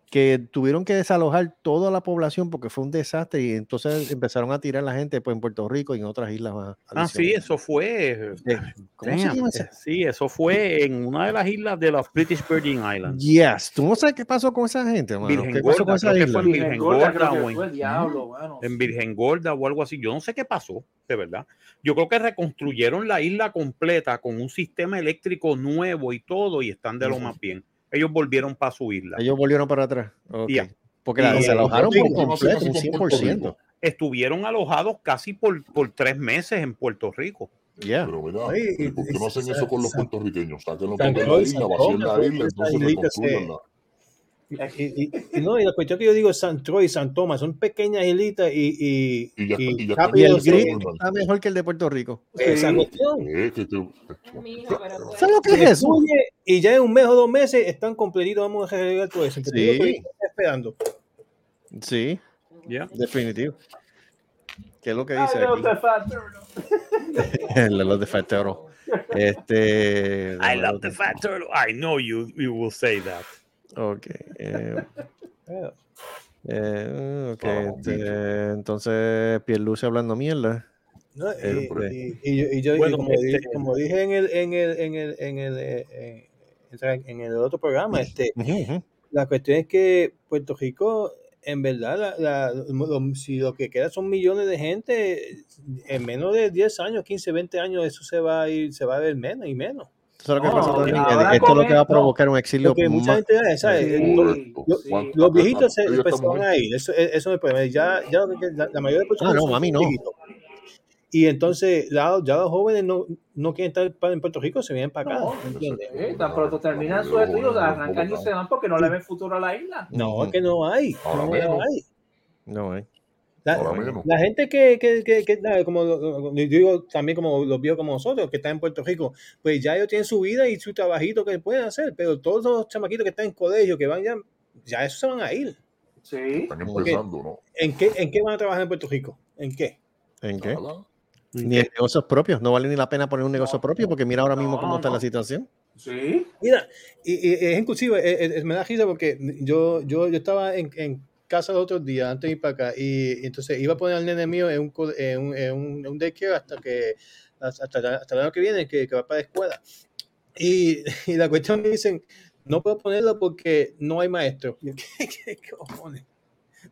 que tuvieron que desalojar toda la población porque fue un desastre y entonces empezaron a tirar la gente pues, en Puerto Rico y en otras islas más. Ah, sí, eso fue. Eh, ¿Cómo se llama esa? eh, Sí, eso fue en una de las islas de los British Virgin Islands. Yes, tú no sabes qué pasó con esa gente, hermano. Virgen ¿Qué pasó Gorda, con esa creo que fue isla? en Virgen Gorda, Gorda o en- diablo, mano. en Virgen Gorda o algo así. Yo no sé qué pasó, de verdad. Yo creo que reconstruyeron la isla completa con un sistema eléctrico nuevo y todo y están de lo más bien. Ellos volvieron para su isla. Ellos volvieron para atrás. Ok. Ya. Porque Y- desalojaron y- por completo, un y- y- 100%. Estuvieron alojados casi por, por tres meses en Puerto Rico. Yeah. Pero mira, Ay, ¿y ¿por qué no hacen eso con los puertorriqueños? Sáquenlo de la isla, vacíen la isla, entonces se- reconstruyanla. Y, y- y no, y la cuestión que yo digo, San Troy, San Tomás, son pequeñas islitas y, y, Y ya está- y ya el normal. está mejor que el de Puerto Rico. esa cuestión. Eh, que- pues, ¿Sabes lo que es eso? y ya en un mes o dos meses están completitos, vamos a arreglar todo eso. Sí. esperando. Sí, Ya. definitivo. ¿Qué es lo que dice aquí? falta, bro. Los (laughs) de Fatero. Este. I love the fat turtle. I know you, you will say that. Ok. eh, eh, ok, Ah, este, entonces, Pierluce hablando mierda. No, y, y yo, y yo- y Bueno, como, este- dije, como dije en el, en el, en el, en el, eh, eh, en el otro programa, este, la cuestión es que Puerto Rico, en verdad, la, la- lo- si lo que queda son millones de gente, en menos de 10 años, 15, 20 años, eso se va a ir, se va a ver menos y menos. Eso es lo que No, también, Esto es lo que va a provocar un exilio. Porque mucha más- gente, ¿sabes? Sí. Los- Correcto. los- sí. ¿Cuánto- Los cuánto- viejitos se, mujer? a ir, eso, eso no es el problema. Ya, ya la, la mayoría de Ah, no, mami, no. viejitos. Y entonces ya, ya los jóvenes no, no quieren estar en Puerto Rico, se vienen para acá. No, ¿entiendes? Sí, tan pronto terminan sus estudios, arrancan y se van porque no le ven futuro a la isla. No, es que no hay. No hay. No, eh. La, gente que, que, que, que, nada, como yo digo también como los viejos como nosotros, que están en Puerto Rico, pues ya ellos tienen su vida y su trabajito que pueden hacer, pero todos los chamaquitos que están en colegio, que van ya, ya esos se van a ir. Sí. Están empezando, ¿no? ¿En qué, ¿En qué van a trabajar en Puerto Rico? ¿En qué? ¿En qué? Ni en negocios propios. No vale ni la pena poner un negocio No. propio porque mira ahora mismo No, cómo está no. la situación. Sí. Mira, y, y es inclusive, eh, eh, me da risa porque yo, yo, yo estaba en, en casa los otros días antes de ir para acá y, y entonces iba a poner al nene mío en un, en un, en un, en un daycare hasta que hasta, hasta, el año que viene que, que va para la escuela. Y, (laughs) y la cuestión me dicen, no puedo ponerlo porque no hay maestro. (laughs) ¿Qué, qué cojones?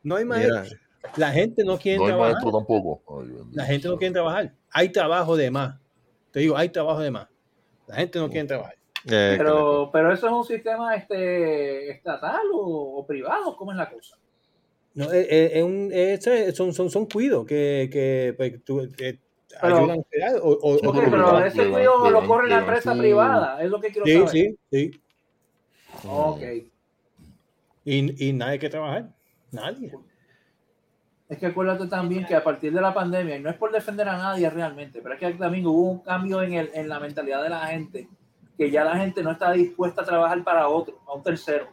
No hay maestro. Mira, La gente no quiere No hay trabajar. maestro tampoco. Ay, La gente no quiere trabajar. Hay trabajo de más. te digo, hay trabajo de más. La gente no quiere trabajar. Eh, Pero, pero eso es un sistema este, estatal o, o privado, ¿cómo es la cosa? No, es, es- es un, es- son, son, son cuidos que, que, pues, tú- que Pero- ayudan a crear o, Sí, pero ese le lo corre la empresa privada, es lo que quiero Sí, saber. sí, sí. Ok. Y, y nadie que trabajar. Nadie. Es que acuérdate también que a partir de la pandemia, y no es por defender a nadie realmente, pero es que también hubo un cambio en, el, en la mentalidad de la gente, que ya la gente no está dispuesta a trabajar para otro, a un tercero.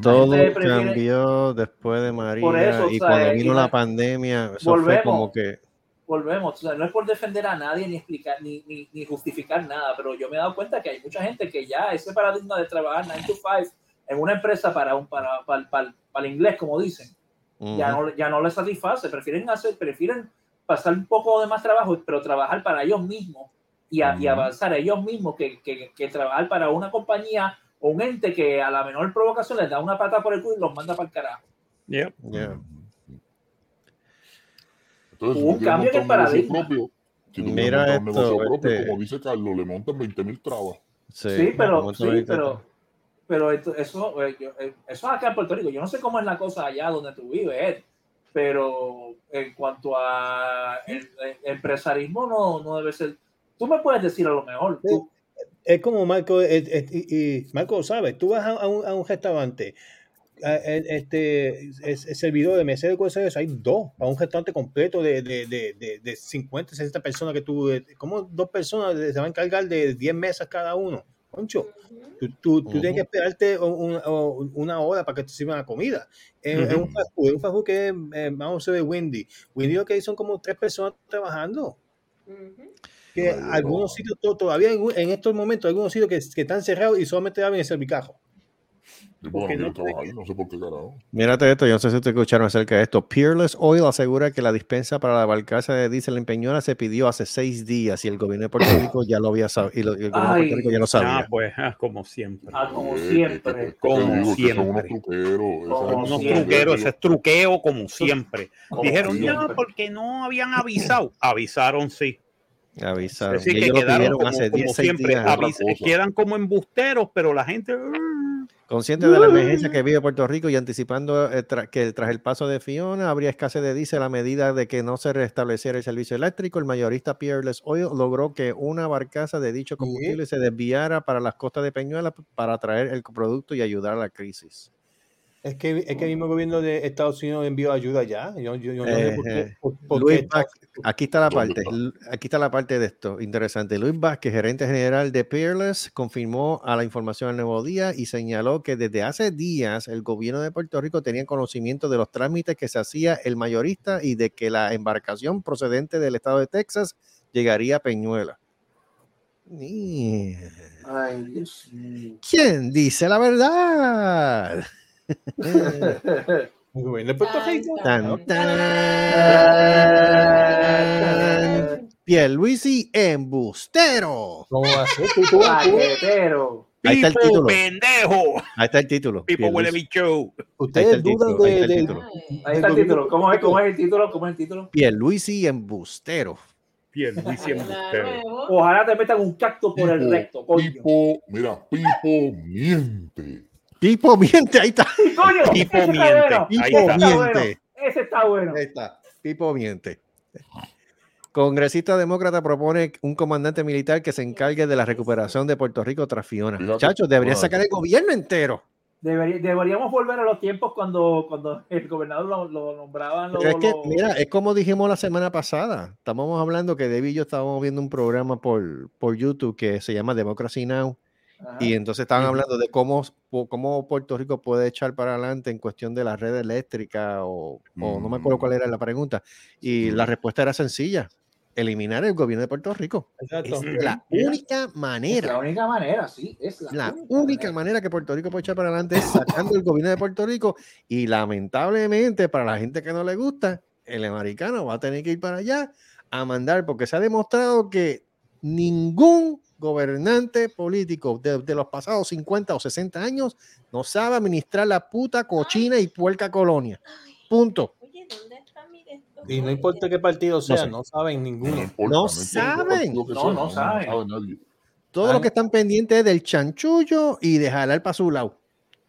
Todo prefiere- cambió después de María Por eso, y o sea, cuando y vino la- la pandemia, eso fue Volvemos. como que Volvemos, o sea, no es por defender a nadie ni explicar ni, ni, ni justificar nada, pero yo me he dado cuenta que hay mucha gente que ya ese paradigma de trabajar 9 to 5 en una empresa para un para, para, para, para el inglés, como dicen, ya ujú, no, ya no les satisface, prefieren hacer, prefieren pasar un poco de más trabajo, pero trabajar para ellos mismos y, a- y Ujú. avanzar ellos mismos que, que, que trabajar para una compañía o un ente que a la menor provocación les da una pata por el culo y los manda para el carajo. Yep. yeah. Entonces, Hubo si un tú cambio en el paradigma. propio, si Mira esto, propio, este- como dice Carlos, le montan 20 mil trabas. Sí, Sí, pero, sí, pero, pero esto- eso, eh, eh, eso acá en Puerto Rico. Yo no sé cómo es la cosa allá donde tú vives, Ed, pero en cuanto a el, el empresarismo no, no debe ser. Tú me puedes decir a lo mejor. tú- Es como Marco, es- es- y, y Marco, ¿sabes? Tú vas a, a un, a un restaurante, a- este, es, es servidor de mesero de eso, hay dos, para un restaurante completo de, de, de, de, de 50, 60 personas que tú, eh, como dos personas se van a encargar de 10 mesas cada uno? Concho, tú, tú, tú tienes que esperarte un- un- una hora para que te sirvan la comida. En, en un Ujú. fast food, en un fast food que es, eh, vamos a ver, Wendy. Wendy lo que hay son como tres personas trabajando que Ay, algunos no. sitios to- todavía en, en estos momentos algunos sitios que, que están cerrados y solamente abren el servicajo Y Porque no trabajar, no sé por qué carajo. Mírate esto, yo no sé si ustedes escucharon acerca de esto. Peerless Oil asegura que la dispensa para la barcaza de diésel en Peñuela se pidió hace seis días y el gobierno de Puerto (coughs) Rico ya lo había sabido. Y, lo- y el gobierno de Puerto Ay. Rico ya lo sabía. Ah, pues, ah, como siempre. ah, como Eh, siempre. que- que Como te digo, que son unos siempre. truqueros. Como Unos siempre. truqueros, ese es truqueo como siempre. Como Dijeron, siempre. no, porque no habían avisado. Avisaron, sí. Avisaron. Es decir, que quedaron como, hace como 10, 6 siempre. quedan como embusteros, pero la gente. mm, Consciente de la emergencia que vive Puerto Rico y anticipando eh, tra- que tras el paso de Fiona habría escasez de diésel a medida de que no se restableciera el servicio eléctrico, el mayorista Peerless Oil logró que una barcaza de dicho combustible se desviara para las costas de Peñuela p- para traer el producto y ayudar a la crisis. Es que, es que el mismo gobierno de Estados Unidos envió ayuda ya yo, yo- yo no sé por qué, por- por Luis qué Vázquez, aquí está la ¿Dónde parte, aquí está la parte de esto, interesante. Luis Vázquez, gerente general de Peerless, confirmó a la información al Nuevo Día y señaló que desde hace días el gobierno de Puerto Rico tenía conocimiento de los trámites que se hacía el mayorista y de que la embarcación procedente del estado de Texas llegaría a Peñuela. Ay, Dios. ¿Quién dice la verdad? Tan, tan. Pierluisi embustero. ¿cómo va a ser? Tú- tú- tú- Paquetero. Ahí está el título. pendejo. Ahí está el título. Pipo huele bicho. Ustedes el dudan ahí de, está el de- título. Ahí está el título. ¿Cómo es, ¿Cómo es el título? ¿Cómo es el título? Pierluisi embustero. Embustero. Ojalá te metan un cacto por el recto, coño. Pipo, mira, Pipo miente. Pipo miente, ahí está. Sí, coño, Pipo ese está miente. bueno. Ahí Pipo está. Ese está bueno. miente. Ese está bueno. Ahí está. Pipo miente. Congresista demócrata propone un comandante militar que se encargue de la recuperación de Puerto Rico tras Fiona. Debería sacar el gobierno entero. Deberí- deberíamos volver a los tiempos cuando, cuando el gobernador lo, lo nombraban. Lo, es que, lo- mira, es como dijimos la semana pasada. Estábamos hablando que David y yo estábamos viendo un programa por, por YouTube que se llama Democracy Now! Ajá. Y entonces estaban hablando de cómo, cómo Puerto Rico puede echar para adelante en cuestión de la red eléctrica o, o no me acuerdo cuál era la pregunta. Y la respuesta era sencilla, eliminar el gobierno de Puerto Rico. Exacto. Es la única Es la manera, única manera, sí. Es la, la única manera que Puerto Rico puede echar para adelante es (laughs) sacando el gobierno de Puerto Rico y lamentablemente para la gente que no le gusta, el americano va a tener que ir para allá a mandar porque se ha demostrado que ningún gobernante político de, de los pasados 50 o 60 años no sabe administrar la puta cochina y puerca colonia. Punto. Oye, ¿dónde está mi de esto? Y no importa qué partido sea, sé. no, saben ninguno. importa, No importa saben. No, sea, no saben. Todos los que están pendientes es del chanchullo y de jalar para su lado.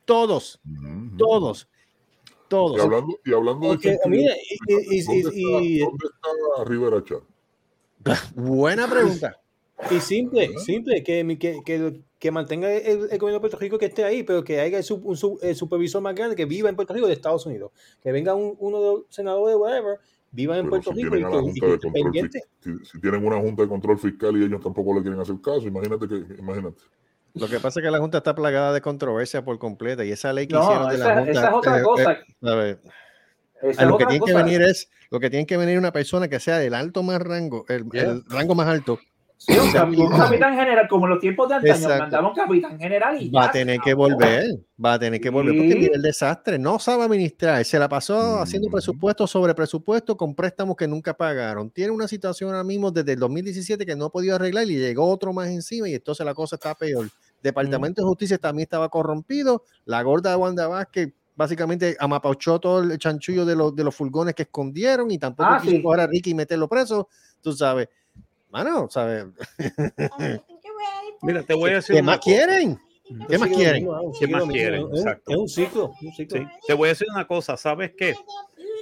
Todos, Ujú. todos, Y todos. hablando, y hablando de chanchullo, mira, y, y- y- ¿dónde, está, y- dónde está Rivera Chat? (laughs) Buena pregunta. Y simple, simple, que, que, que, que mantenga el, el gobierno de Puerto Rico que esté ahí, pero que haya el, un el supervisor más grande que viva en Puerto Rico de Estados Unidos. Que venga un, uno de los senadores, whatever, viva en Pero Puerto si Rico y tienen a que, la y Junta de Control. Fiscal, si, si tienen una Junta de Control Fiscal y ellos tampoco le quieren hacer caso, imagínate que, imagínate. Lo que pasa es que la Junta está plagada de controversia por completa y esa ley que No, hicieron de la esa, Junta. esa es otra eh, cosa. eh, ¿sabes? Esa A es lo que tiene que cosa. venir es, lo que tiene que venir una persona que sea del alto más rango, el, Yeah. el rango más alto, Sí, un, cap- un capitán general, como en los tiempos de antaño, mandaba un capitán general y va a tener que volver, va a tener que volver, porque Sí. mira el desastre, no sabe administrar, se la pasó haciendo Mm. presupuesto sobre presupuesto con préstamos que nunca pagaron. Tiene una situación ahora mismo desde el 2017 que no ha podido arreglar y llegó otro más encima y entonces la cosa está peor. Departamento de Justicia también estaba corrompido, la gorda de Wanda Vázquez básicamente amapauchó todo el chanchullo de los, de los furgones que escondieron y tampoco Ah, quiso sí. coger a Ricky y meterlo preso, tú sabes. Mano, ¿sabes? (laughs) Mira, te voy a decir ¿Qué una más cosa. quieren? ¿Qué más quieren? ¿Qué más quieren? es un- Exacto. Es un ciclo, un ciclo. Sí, Te voy a decir una cosa, ¿sabes qué?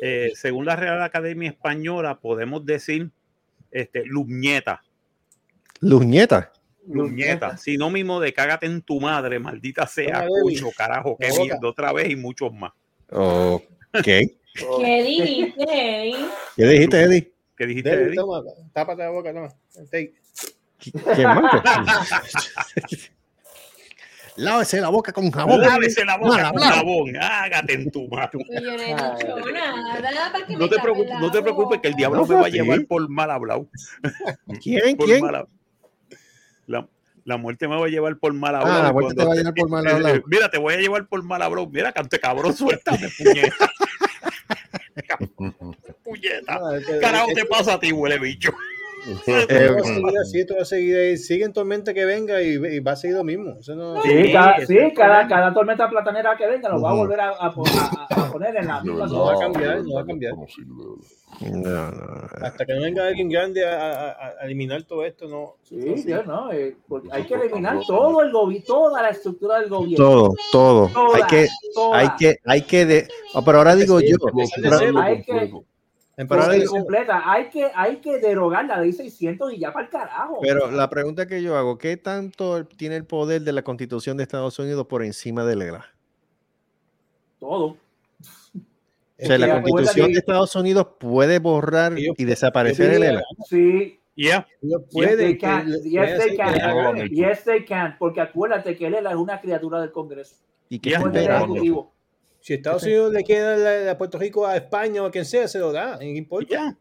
Eh, según la Real Academia Española, podemos decir este, luñeta, Luñeta. luñeta, sinónimo de cágate en tu madre, maldita sea, cucho, carajo, qué boca. mierda, otra vez y muchos más. Ok. ¿Qué ¿Qué dijiste, Eddie? dijiste, Eddie? ¿Qué dijiste, Eddie? toma, tápate la boca, toma. Take. ¿Qué, qué? (laughs) Lávese la boca con jabón. Lávese la boca Mala, con jabón, hágate en tu yo no he dicho nada. ¿para que No me te preocupes, no te preocupes que el diablo No me va a llevar por mal hablado. ¿Quién? Por ¿Quién? mal la muerte me va a llevar por mal Ah, hablado. la muerte te va a llevar por mal (laughs) hablado. Mira, te voy a llevar por mal hablado. Mira, cante cabrón, suéltame, puñeta. (laughs) puñeta. No, es que- Carajo es- te pasa a ti, huele bicho. Eh, Esto va a seguir así, esto va a seguir ahí. Sigue en tormenta que venga y, y va a seguir lo mismo. Eso no, Sí, Sí, cada, sí, cada, tormenta platanera que venga lo va a volver a, a po- a- a poner en la misma verdad, no va a cambiar, no va a cambiar. no. No, no. Hasta que no venga alguien grande a, a- a- a eliminar todo esto, no. Sí, sí, no, eh, hay que eliminar todo el gobierno, toda la estructura del gobierno. Todo, todo. Toda, Hay que, toda. hay que, hay que de. oh, pero ahora digo Sí, yo. hay que- Porque digo- completa, hay que, hay que derogar la ley 600 y ya para el carajo. Pero la pregunta que yo hago, ¿qué tanto tiene el poder de la Constitución de Estados Unidos por encima de la todo. O sea, la Constitución que- de Estados Unidos puede borrar Ellos- y desaparecer el ELA. Sí, Yeah. Yes pueden, they can, yes they can, yes they can, porque acuérdate que él es una criatura del Congreso, Y que es del. Ejecutivo. Si Estados Unidos le queda la, la Puerto Rico a España o a quien sea, se lo da, no importa. Ya.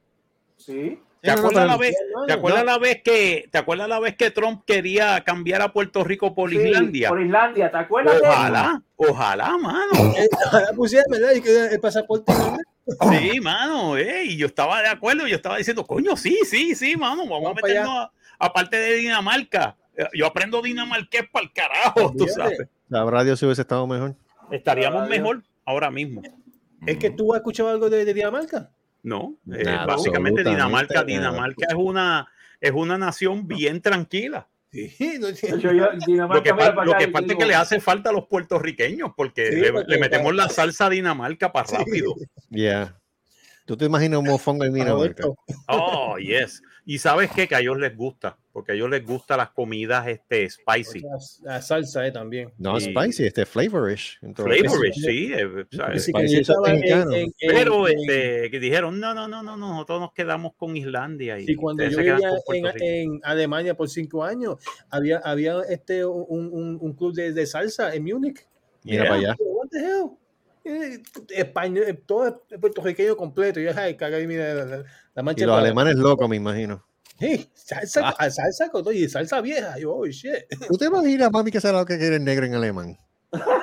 Sí, ¿Te acuerdas, la vez, no, ¿te acuerdas no. la vez que te acuerdas la vez que Trump quería cambiar a Puerto Rico por Sí, Islandia? por Islandia, ¿te acuerdas de Ojalá, ojalá, mano. (laughs) Eh, Ahora pusieron, ¿verdad? Y que el pasaporte. Sí, mano, eh, y yo estaba de acuerdo, yo estaba diciendo, coño, sí, sí, sí, mano, vamos, Vamos a meternos a, aparte de Dinamarca. Eh, Yo aprendo dinamarqués para el carajo, tú sabes. Sabrá Dios si hubiese estado mejor. Estaríamos mejor ahora mismo. Es que tú has escuchado algo de, de Dinamarca. No, Eh, Nada, básicamente Dinamarca. Dinamarca es una es una nación bien tranquila. Sí, no yo- (laughs) Lo que, lo acá que es que le hace falta a los puertorriqueños porque Sí, le, porque le metemos la salsa a Dinamarca para rápido. Yeah. ¿Tú te imaginas un mofongo en Dinamarca? Oh, yes. Y sabes qué? que a ellos les gusta, porque a ellos les gustan las comidas este spicy. La, la salsa eh, también. No, Sí. spicy, este flavorish. Entonces, Flavorish, sí. eh, Pero en- este, que dijeron, no, no, no, no, no, nosotros nos quedamos con Islandia y Sí, cuando yo vivía en, Alemania por cinco años, había, había este, un, un, un club de, de salsa en Múnich. Mira Yeah. para allá. What the hell? Eh, Español, todo es puertorriqueño completo. Y ay, caga mira, la, la- la mancha. Y los alemanes locos, me imagino. Sí, salsa, Ah. a salsa con todo, y salsa vieja. Yo, oh, shit. ¿Tú te imaginas, mami, que será lo que quiere el negro en alemán?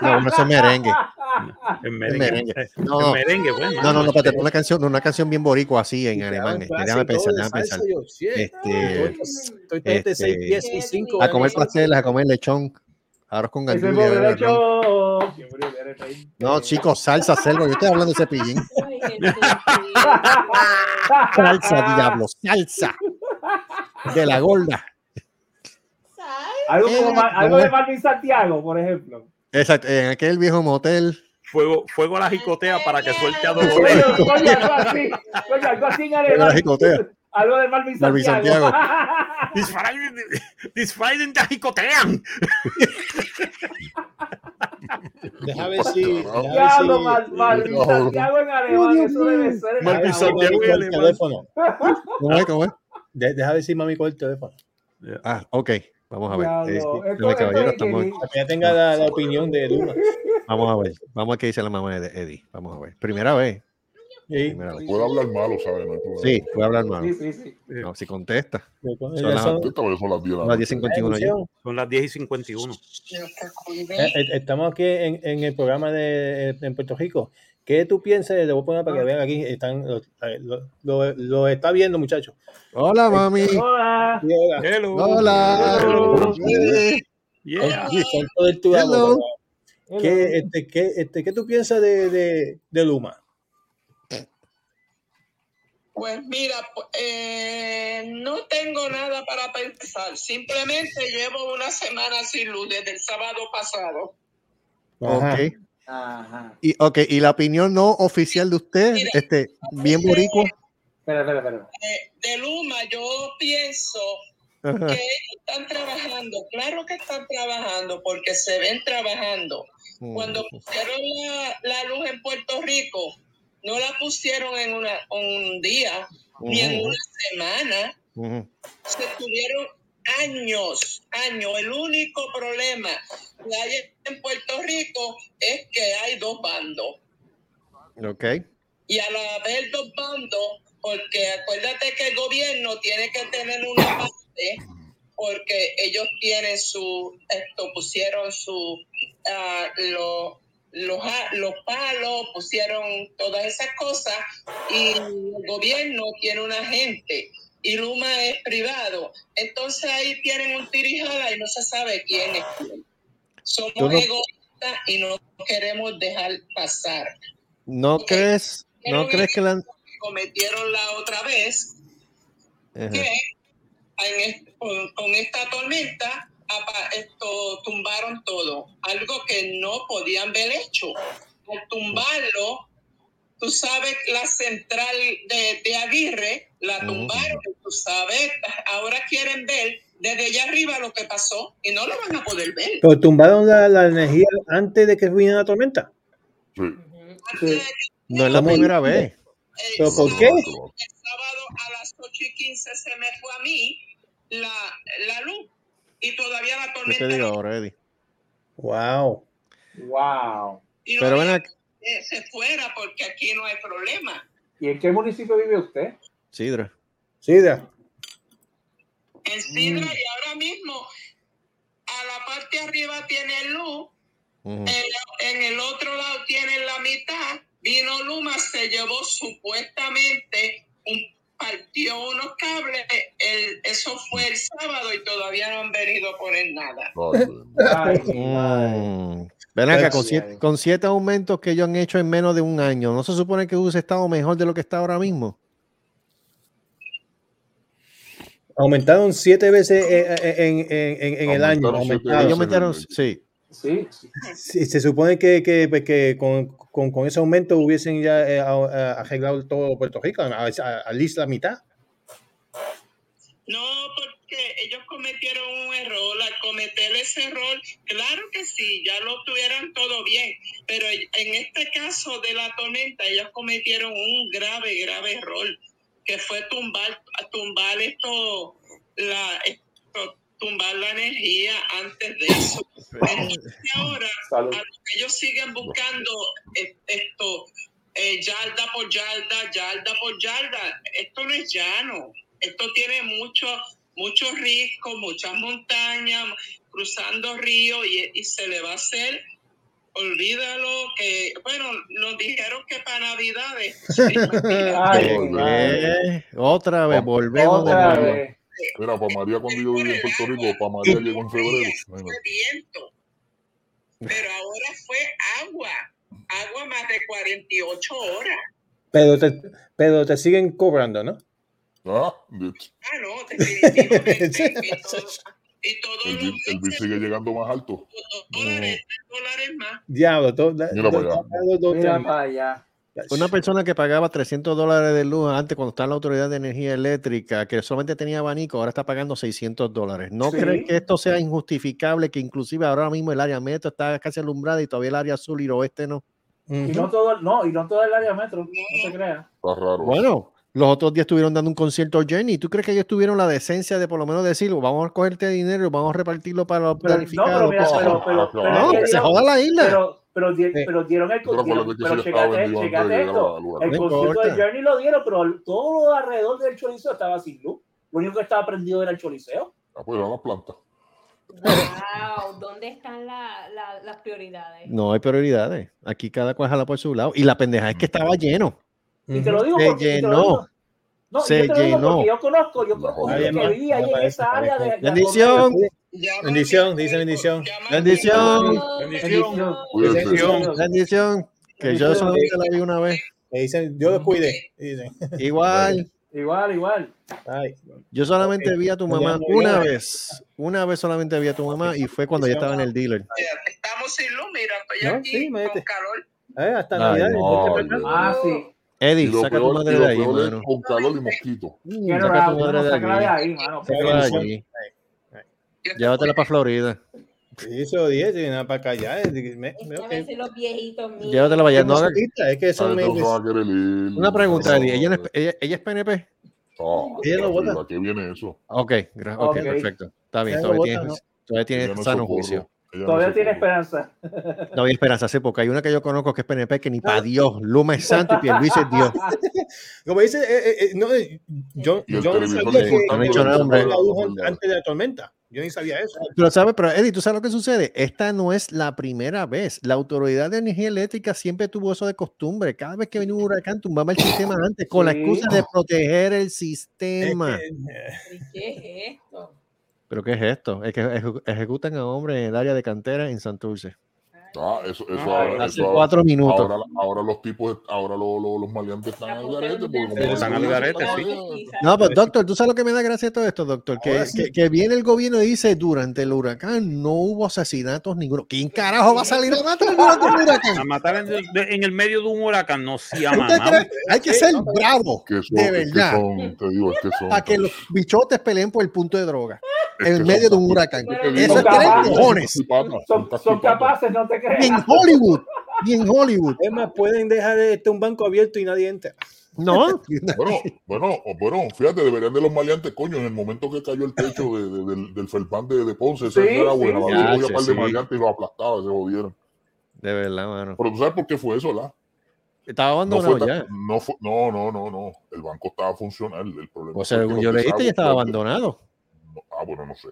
No, no, es merengue. (laughs) En Es merengue. merengue. Eh, No, en no. merengue, bueno. No, no, no, espérate, una canción, una canción bien boricua así en alemán. daban Déjame pensar, déjame pensar. Este, este, a comer pasteles, a comer lechón, arroz con ahí. No, chicos, salsa, selva. Yo estoy hablando de cepillín. (laughs) Salsa, diablo, salsa. De la gorda. Algo, como Eh, algo de Marvin Santiago, por ejemplo. Exacto, en aquel viejo motel. Fuego, fuego a la jicotea para que suelte a Dolores. coño, algo así. Coño, algo así en la jicotea. Algo de Marvin Marvin Santiago. (laughs) Disfraden de jicotean. Deja ver si. Diablo, Marvin. Santiago en alemán. Eso debe ser en Marvin. Santiago teléfono. ¿Cómo es? ¿Cómo es? De- deja ver si mami coge el teléfono. Ah, ok. Vamos a ver. Eh, esto- dame, esto caballero, es estamos- que- que ya tenga la, la opinión de Luma. Vamos a ver. Vamos a ver qué dice la mamá de Eddie. Vamos a ver. Primera vez. Sí. Puede hablar malo, ¿sabes? No hay problema. Sí, puede hablar mal. Sí, sí, sí. No, si contesta. Ya Son son- las- vez son las 10 de la Las noche. 10.51 ya. Son las 10 y 51. Eh, eh, Estamos aquí en, en el programa de en Puerto Rico. ¿Qué tú piensas? Le voy a poner para que vean aquí. Están, lo, lo- lo- lo está viendo, muchachos. Hola, mami. Hola. Hola. Hello. Hola. Hello. Yeah. ¿Qué, este, qué, este, ¿Qué tú piensas de, de, de Luma? Pues mira, eh, no tengo nada para pensar. Simplemente llevo una semana sin luz desde el sábado pasado. Ajá. Ok. Ajá. Y, ok, y la opinión no oficial de usted, Mira. este, bien boricua. Espera, espera, espera. Eh, de Luma, yo pienso Ajá. que ellos están trabajando. Claro que están trabajando porque se ven trabajando. Cuando pusieron la, la luz en Puerto Rico, no la pusieron en una, un día ni en una semana. se tuvieron años, años. El único problema que hay en Puerto Rico es que hay dos bandos. Ok. Y al haber dos bandos, porque acuérdate que el gobierno tiene que tener una parte, porque ellos tienen su, esto, pusieron su, ah, lo- los, a- los palos, pusieron todas esas cosas, y el gobierno tiene una gente. Y Luma es privado. Entonces ahí tienen un tirijada y no se sabe quién es quién. Somos no- egoístas y no queremos dejar pasar ¿No crees, no crees que la... cometieron la otra vez Ajá. que en con, con esta tormenta apa- esto tumbaron todo, algo que no podían haber hecho. Al tumbarlo, tú sabes, la central de, de Aguirre la Ujú. tumbaron, tú sabes, ahora quieren ver desde allá arriba lo que pasó y no lo van a poder ver. Pero tumbaron la, la energía antes de que viniera la tormenta. Sí. No es la primera vez. eh, ¿Pero por qué? El sábado a las 8 y 15 se me fue a mí la, la luz y todavía la Yo tormenta te digo no- ahora, Eddie. Wow. Wow. Pero ven había se fuera porque aquí no hay problema. ¿Y en qué municipio vive usted? Sidra. Sí, da. En Sidra Mm. y ahora mismo a la parte arriba tiene luz, en, en el otro lado tiene la mitad. Vino Luma, se llevó supuestamente un partió unos cables, el, eso fue el sábado y todavía no han venido a poner nada. Ay, Ven acá, con siete, ay. con siete aumentos que ellos han hecho en menos de un año, ¿no se supone que hubiese estado mejor de lo que está ahora mismo? Aumentaron siete veces eh, eh, en, en- en- en el año. Aumentaron sí. Sí, sí. Sí, se supone que, que, pues, que con, con, con ese aumento hubiesen ya eh, arreglado todo Puerto Rico, a, a, a la isla mitad. No, porque ellos cometieron un error. Al cometer ese error, claro que sí, ya lo tuvieran todo bien. Pero en este caso de la tormenta, ellos cometieron un grave, grave error, que fue tumbar, tumbar esto, la, esto, tumbar la energía antes de eso. Entonces ahora Salud. que ellos siguen buscando eh, esto, eh, yarda por yarda, yarda por yarda. Esto no es llano. Esto tiene mucho, muchos riscos, muchas montañas, cruzando ríos y, y se le va a hacer. Olvídalo que, bueno, nos dijeron que para Navidades. (laughs) (laughs) Ay. Otra vez, volvemos de nuevo. vez. Para María cuando yo vivía en Puerto Rico, para María llegó en febrero. viento. Pero ahora fue agua. Agua más de 48 horas. Pero te, pero te siguen cobrando, ¿no? Ah, Ah, no, definitivamente. (laughs) y, todo- y todos el, los bill, el bill sigue llegando más alto. dólares, dólares más. Diablo, todo, Mira para allá. Mira para. Una persona que pagaba 300 dólares de luz antes cuando estaba en la Autoridad de Energía Eléctrica, que solamente tenía abanico, ahora está pagando 600 dólares. ¿No Sí. creen que esto sea injustificable, que inclusive ahora mismo el área metro está casi alumbrada y todavía el área sur y oeste no? Y no todo, no, y no todo el área metro, no se crea. Está raro. Bueno, los otros días estuvieron dando un concierto Jenny. ¿Tú crees que ellos tuvieron la decencia de por lo menos decir, vamos a cogerte dinero y vamos a repartirlo para los planificados? pero mira, no, pero, pero, no, que se joda la isla. pero, pero, di- Sí. pero dieron el que pero checate, esto. El No concierto de. Journey lo dieron, pero todo alrededor del chorizo estaba sin luz. Lo único que estaba prendido era el choliseo. Ah, pues las plantas. Wow, ¿dónde están la- la- las prioridades? No hay prioridades. Aquí cada cual jala por su lado. Y la pendeja es que estaba lleno. Y te lo digo Se porque lo llenó. digo- No, Se yo te lo digo llenó. porque yo conozco, yo conozco que más, vivía ahí me en parece, esa área de, de Bendición. Llama Bendición, dice bendición. Bendición. Bendición. Bendición. Bendición. Que yo solamente la vi una vez. Le dicen, yo los cuide. Dicen. Igual. Igual, igual. Ay, Yo solamente vi a tu mamá una vez. Una vez solamente vi a tu mamá y fue cuando ya estaba en el dealer. Estamos sin luz, mira, estoy No, aquí sí, con calor. eh, hasta Navidad. Ah, sí. Y Eddie, saca tu peor, y madre de ahí, mano. con calor y mosquito. Qué Saca tu madre no, de sácala de ahí, mano. Sácala de allí. Yo te Llévatela para Florida. Sí, eso dije, tiene nada para callar. me- me- los viejitos míos. Llévatela para allá. No Es que no querer ir. Una pregunta, Eddie. ¿Ella, no es- No, ella, ella es PNP? Ella lo vota. ¿A qué viene eso? Ok, gra- ok, Ok. perfecto. Está bien, todavía vota, tiene, ¿no? todavía tiene Ella no es sano socorro. No Todavía tiene esperanza. No hay esperanza, sí, porque hay una que yo conozco que es PNP que ni para Dios. Luma es santo y Pierluisi es Dios. (laughs) Como dice, eh, eh, eh, no, yo, yo no sabía que no he nada, hombre. antes de la tormenta. Yo ni sabía eso. Pero sabes, pero Eddie, ¿tú sabes lo que sucede? Esta no es la primera vez. La Autoridad de Energía Eléctrica siempre tuvo eso de costumbre. Cada vez que venía un huracán, tumbaba el (laughs) sistema antes con la excusa de proteger el sistema. ¿Qué es esto? ¿Pero qué es esto? Es que ejecu- ejecutan a hombres en el área de cantera en Santurce. Ah, eso, eso, Ah, ahora, Hace eso ahora- cuatro minutos. Ahora, ahora los tipos, ahora los, los, los maleantes están al garete. Están al garete, sí. No, pero doctor, ¿tú sabes lo que me da gracia todo esto, doctor? Que, sí. que, que viene el gobierno y dice, durante el huracán no hubo asesinatos ninguno. ¿Quién carajo va a salir a matar durante el (laughs) huracán? A matar en el, de- en el medio de un huracán, no sí, a ¿Usted mamá. cree? Hay que ser bravo, Que son, de es que verdad, son, te digo, es que son. para que los bichotes peleen por el punto de droga es en que medio de un huracán. Eso capaces. cojones. Son, capaces, no te Ni en. Hollywood, ni en Hollywood. Es más, pueden dejar este, un banco abierto y nadie entra. No, (laughs) (laughs) Bueno, bueno, bueno, fíjate, deberían de los maleantes, coño, en el momento que cayó el techo de, de- del, del felpán de, de Ponce, esa Sí, era sí, buena, sí. había un par de sí. maleantes y los aplastaba, se jodieron. de verdad, mano. Pero tú sabes por qué fue eso, ¿verdad? Estaba No, abandonado fue ya. no, fue- no, no, no, no, el banco estaba funcional, el problema fue que según yo leíste, ya estaba abandonado. no, ah, bueno, no sé.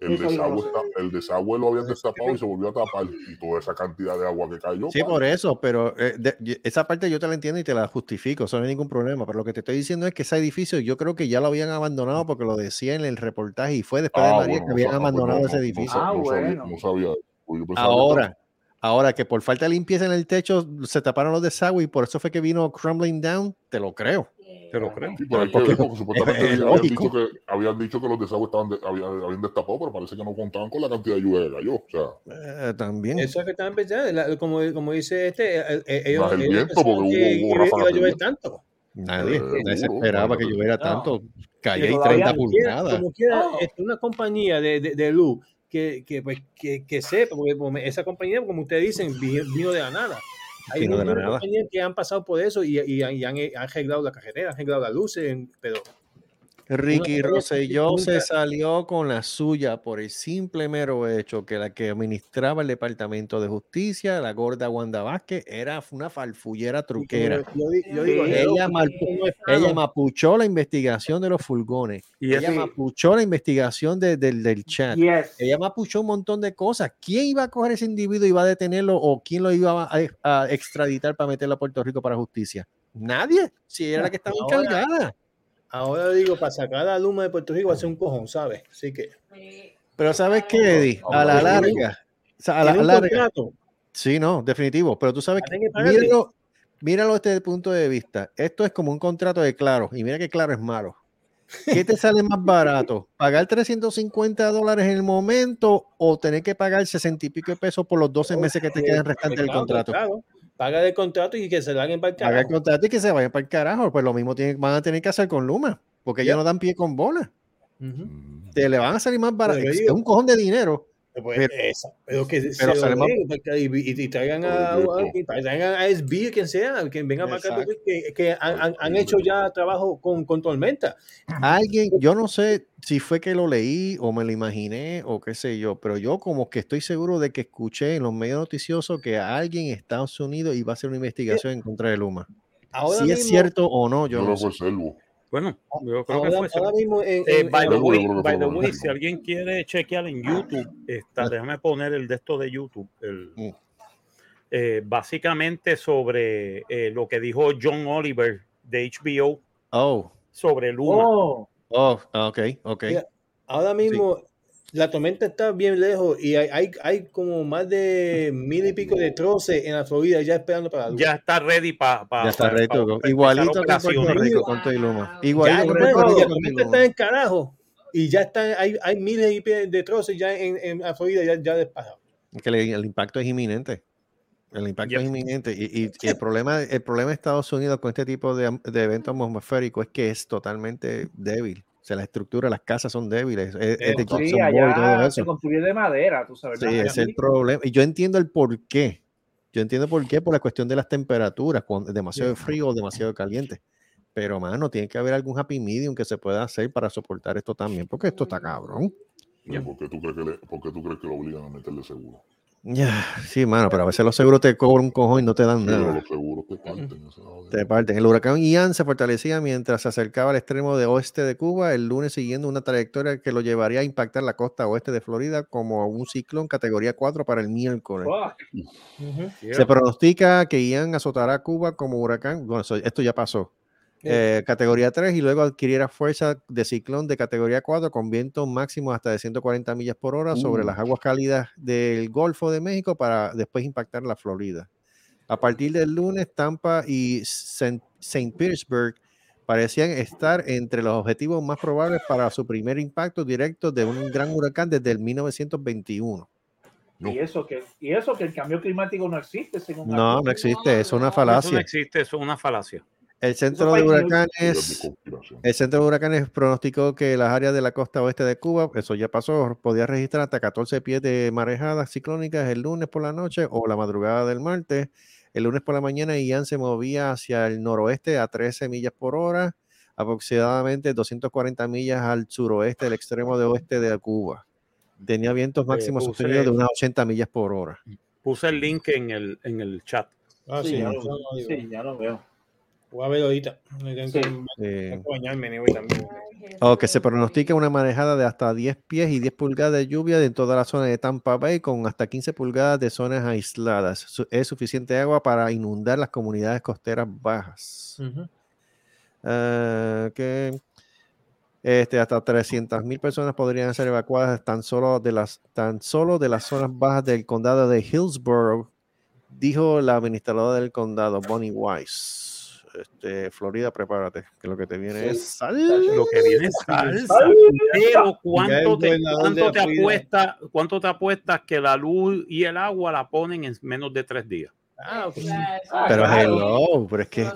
El desagüe, está- el desagüe lo habían destapado y se volvió a tapar y toda esa cantidad de agua que cayó. Sí, por eso, pero eh, de- esa parte yo te la entiendo y te la justifico, eso no hay ningún problema. Pero lo que te estoy diciendo es que ese edificio yo creo que ya lo habían abandonado porque lo decía en el reportaje y fue después de Ah, María bueno, que habían ah, abandonado no, ese no, no edificio. Ah, no sabía- bueno. No sabía. Pues que Ahora, ahora que por falta de limpieza en el techo se taparon los desagües y por eso fue que vino crumbling down, te lo creo. Te lo creo. Sí, pero hay (laughs) que Porque- ver, porque supuestamente es habían, dicho que, habían dicho que los desagües estaban de- habían, habían destapado, pero parece que no contaban con la cantidad de lluvia que cayó. O sea, Eh, también. Eso es que están pensando, la- como, como dice este, eh, eh, ellos, Más el ellos viento, pensaban porque que hubo- hubo iba- ráfagas iba a de llover viento. tanto. Nadie, Eh, se esperaba que lloviera tanto. Que y todavía 30 como quiera, pulgadas. como quiera, Oh. este, una compañía de, de, de luz que, que, pues, que, que sepa, porque esa compañía, como ustedes dicen, vi- vino de la nada. Hay nada. compañías que han pasado por eso y, y, han- y han, han arreglado la carretera, han arreglado las luces, pero Ricky Rosselló se salió con la suya por el simple mero hecho que la que administraba el Departamento de Justicia, la gorda Wanda Vázquez, era una falfullera truquera. yo, di- yo digo, Sí. hello, Ella, mapuchó la investigación de los furgones. Y Ella ese- mapuchó la investigación de- del, del chat. Yes. Ella mapuchó un montón de cosas. ¿Quién iba a coger ese individuo y iba a detenerlo o quién lo iba a, a extraditar para meterlo a Puerto Rico para justicia? Nadie. Si era la que estaba Ahora- encargada. Ahora digo, para sacar la luma de Puerto Rico va a ser un cojón, ¿sabes? Así que. Pero ¿sabes qué, Eddie? A la larga. o sea, a la ¿tiene un larga. contrato? Sí, no, definitivo. Pero tú sabes que. Mírenlo, míralo desde el punto de vista. Esto es como un contrato de Claro, y mira que Claro es malo. ¿Qué te sale más (laughs) barato? ¿Pagar 350 dólares en el momento o tener que pagar 60 y pico de pesos por los 12 meses que te quedan restantes del contrato? claro. Paga el contrato y que se larguen para el Paga el carajo. contrato y que se vayan para el carajo. Pues lo mismo tienen, van a tener que hacer con Luma, porque ellos no dan pie con bola. Mm. Te le van a salir más barato. Es un cojón de dinero. Pues, Pero- esa, pero que se pero lo den, porque- y, y- y traigan a, y traigan a SB, quien sea, que venga para acá, que, que han, han- han hecho ya trabajo con, con Tormenta. Alguien, yo no sé si fue que lo leí o me lo imaginé o qué sé yo, pero yo como que estoy seguro de que escuché en los medios noticiosos que alguien en Estados Unidos iba a hacer una investigación en contra de Luma. Ahora Si mismo, es cierto o no, yo Yo no creo sé. Selvo. Bueno, yo creo ahora, que fue eso. ahora mismo en, Eh, en- by en- the way, by the way, si alguien quiere chequear en YouTube, está, déjame poner el de esto de YouTube. el- Mm. eh, básicamente sobre eh, lo que dijo John Oliver de HBO Oh, sobre Luma. Oh, oh, ok, ok. Ahora mismo la tormenta está bien lejos y hay, hay, hay como más de mil y pico de troces en la Florida ya esperando para luz. Ya está ready para Ya está reto. Igualito que Puerto Rico con todo y Luma. Igualito bueno, la tormenta está en carajo y ya están, hay, hay miles y pies de troces ya en, en la Florida ya, ya despejado. Que el impacto es inminente. El impacto Yep. es inminente. Y, y- y el, problema, el problema de Estados Unidos con este tipo de, de evento atmosférico es que es totalmente débil. O sea, la estructura, las casas son débiles. Es, es de sí, y todo se construye de madera, tú sabes. Sí, es el problema. Y yo entiendo el por qué. Yo entiendo por qué, por la cuestión de las temperaturas, cuando es demasiado frío o demasiado caliente. Pero, mano, tiene que haber algún happy medium que se pueda hacer para soportar esto también, porque esto está cabrón. ¿Y ¿Por qué tú crees que le, por qué tú crees que lo obligan a meterle seguro? Ya, sí, mano, pero a veces los seguros te cobran un cojón y no te dan pero nada. los seguros te parten. Te parten. El huracán Ian se fortalecía mientras se acercaba al extremo de oeste de Cuba, el lunes siguiendo una trayectoria que lo llevaría a impactar la costa oeste de Florida como un ciclón categoría 4 para el miércoles. Se pronostica que Ian azotará Cuba como huracán. Bueno, eso- esto ya pasó. Eh, categoría 3 y luego adquiriera fuerza de ciclón de categoría 4 con vientos máximos hasta de 140 millas por hora sobre Uh. las aguas cálidas del Golfo de México para después impactar la Florida. A partir del lunes, Tampa y St. Petersburg parecían estar entre los objetivos más probables para su primer impacto directo de un gran huracán desde el 1921. No. Y eso que y eso que el cambio climático no existe según No, no existe, es una no, eso no falacia. existe, eso es una falacia. El centro de huracanes. El centro de huracanes pronosticó que las áreas de la costa oeste de Cuba, eso ya pasó, podía registrar hasta 14 pies de marejadas ciclónicas el lunes por la noche o la madrugada del martes. El lunes por la mañana Ian se movía hacia el noroeste a 13 millas por hora, aproximadamente 240 millas al suroeste del extremo de oeste de Cuba. Tenía vientos máximos puse- sostenidos de unas 80 millas por hora. Puse el link en el, en el chat. Ah, Sí, sí, ya no, lo, sí, ya lo veo. Voy a ver ahorita. Tengo Sí. que. O se pronostica una manejada de hasta 10 pies y 10 pulgadas de lluvia en toda la zona de Tampa Bay con hasta 15 pulgadas de zonas aisladas. Su- Es suficiente agua para inundar las comunidades costeras bajas. Ujú. Ah, que este, hasta 300 mil personas podrían ser evacuadas tan solo, de las, tan solo de las zonas bajas del condado de Hillsborough, dijo la administradora del condado, Bonnie Weiss. Este, Florida, prepárate, que lo que te viene Sí. es sal. Lo que viene es salsa. Pero ¿cuánto te, cuánto te apuestas, cuánto te apuestas que la luz y el agua la ponen en menos de tres días? Ah, Ah, Pero claro. hello, pero es que, es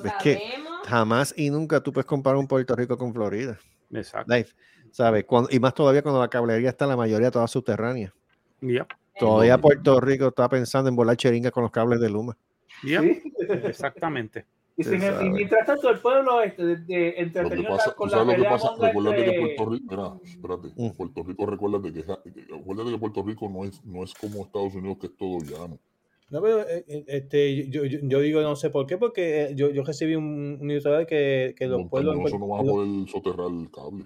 jamás y nunca tú puedes comparar un Puerto Rico con Florida. Exacto. Life, ¿sabes? Cuando- y más todavía cuando la cablería está la mayoría toda subterránea. Ya, Todavía Puerto Rico está pensando en volar cheringa con los cables de Luma. Sí. exactamente. Y, mientras tanto, el pueblo este, de, de- Lo que entretenido pasa, con ¿tú la sabes lo que pelea pasa? Recuérdate que Puerto Rico, espera, espérate, Mm. Puerto Rico, recuérdate que, que- acuérdate que Puerto Rico no es, no es como Estados Unidos que es todo llano. No, pero eh, eh, este, yo, yo, yo digo no sé por qué, porque eh, yo, yo recibí un, un que, que los pueblos no van a poder soterrar el cable.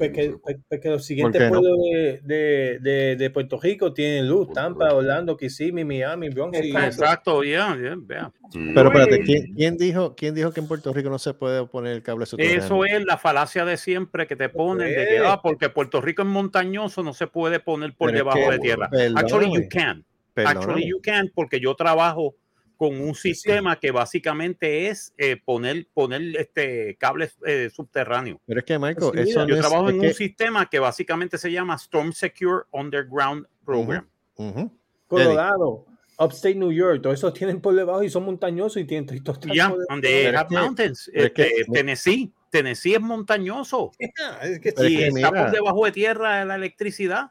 Pues Que pues- pues que los siguientes qué no? pueblos de, de, de, de Puerto Rico tienen luz, Tampa. Orlando, Kissimmee, Miami, Bronx. Exacto. Ya, ya, vea. Sí, Pero espérate, ¿quién, quién dijo, ¿quién dijo que en Puerto Rico no se puede poner el cable subterráneo? Eso es la falacia de siempre que te ponen de que, es. ah, porque Puerto Rico es montañoso, no se puede poner por Pero es debajo que, de tierra. perdóname, Actually, you can. perdóname. Actually, you can, porque yo trabajo con un sistema que básicamente es eh, poner, poner este cables eh, subterráneos. Pero es que, Pues sí, eso Yo no es- trabajo es en que- un sistema que básicamente se llama Storm Secure Underground Program. Ujú. Colorado, Upstate New York, todos esos tienen por debajo y son montañosos y tienen todos están Ya, por debajo. donde Pero es have que- mountains. es que- Este, Tennessee, Tennessee es montañoso (laughs) Ah, es que es y que está mira- por debajo de tierra la electricidad.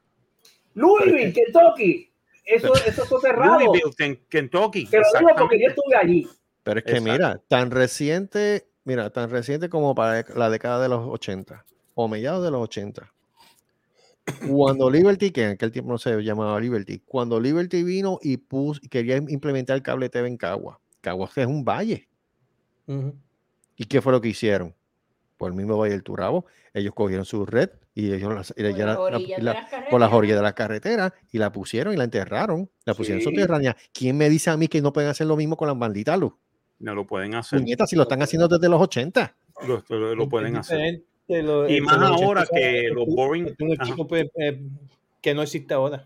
Louisville, Kentucky. Eso, eso es cerrado. Louisville, Ken- Kentucky. Te lo digo porque yo estuve allí. Pero es que Exacto. mira, tan reciente, mira, tan reciente como para la década de los 80 o mediados de los 80. Cuando Liberty, que en aquel tiempo no se llamaba Liberty, cuando Liberty vino y puso, y quería implementar el cable TV en Cagua. Cagua es un valle. Ujú. ¿Y qué fue lo que hicieron? Por el mismo Valle del Turabo, ellos cogieron su red y ellos la- y la- Por las la- la- la- las por las orillas de la carretera y la pusieron y la enterraron. La pusieron Sí. subterránea. ¿Quién me dice a mí que no pueden hacer lo mismo con las malditas luz? No lo pueden hacer. Puñetas, si lo están haciendo desde los 80. Lo, lo- lo pueden hacer. lo- Y más ahora 80 que los boring. pues, eh, que no existe ahora.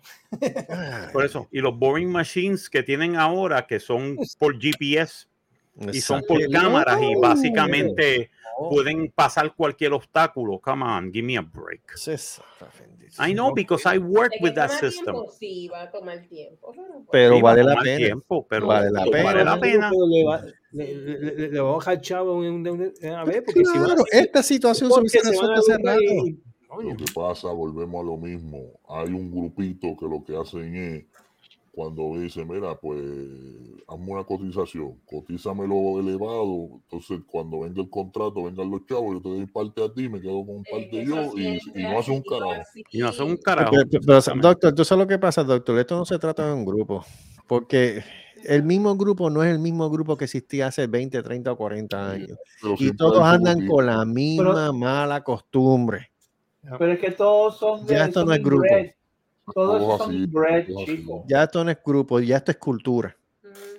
por eso. Y los boring machines que tienen ahora, que son por GPS y son por Exacto. cámaras y básicamente No. pueden pasar cualquier obstáculo. Come on, give me a break. I know because I work ¿De que with that system. tiempo? Sí, va a tomar tiempo. Pero, pues, Pero Sí, va vale la pena. tiempo, pero Vale la pena. vale la pena. Pero le va, le, le- le- le va a bajar chavo un- un- una vez porque si va Claro, esta situación se hubiese resuelto hace rato. y- Lo que pasa, volvemos a lo mismo. Hay un grupito que lo que hacen es, cuando dicen, mira, pues, hazme una cotización, cotízamelo elevado, entonces cuando venga el contrato, vengan los chavos, yo te doy parte a ti, me quedo con es parte que yo, y, no hace un carajo. Y no hace un carajo. Pero, pero, doctor, ¿tú sabes lo que pasa, doctor? Esto no se trata de un grupo. Porque el mismo grupo no es el mismo grupo que existía hace 20, 30 o 40 años. Pero Y todos andan con la misma mala costumbre. Pero es que todos son. Ya esto son no es grupo. Todos Todos son así, inbred, todos así. chicos. Ya esto no es grupo, ya esto es cultura.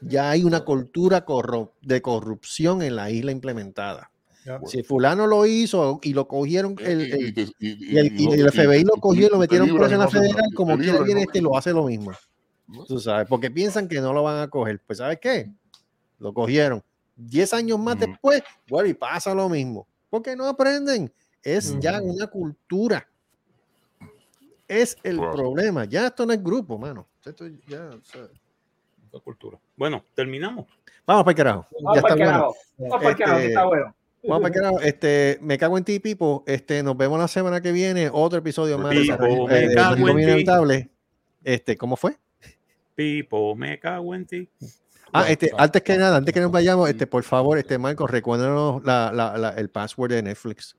Ya hay una cultura corro- de corrupción en la isla implementada. Ya. Si fulano lo hizo y lo cogieron, el, Y- el- y te- y- y el, FBI lo cogió y lo metieron preso en la federal, como quiera viene no- este lo hace lo mismo. ¿no? Tú sabes, porque piensan que no lo van a coger. Pues ¿sabes qué? Lo cogieron. Diez años más Ujú. después, bueno, y pasa lo mismo. Porque no aprenden. Es ya una cultura. Es el problema. Ya esto no es grupo, mano. Esto ya, o sea, La cultura. Bueno, terminamos. Vamos para el carajo. Vamos ya para está el bueno. carajo. Vamos para el carajo, que Este, está bueno. Vamos para el carajo. Este, me cago en ti, Pipo. Este, nos vemos la semana que viene. Otro episodio más Pipo, me eh, cago en. Inevitable. Este, ¿cómo fue? Pipo, me cago en ti. Ah, este, antes que nada, antes que nos vayamos, este, por favor, este Marco, recuérdanos la, la, la- el password de Netflix.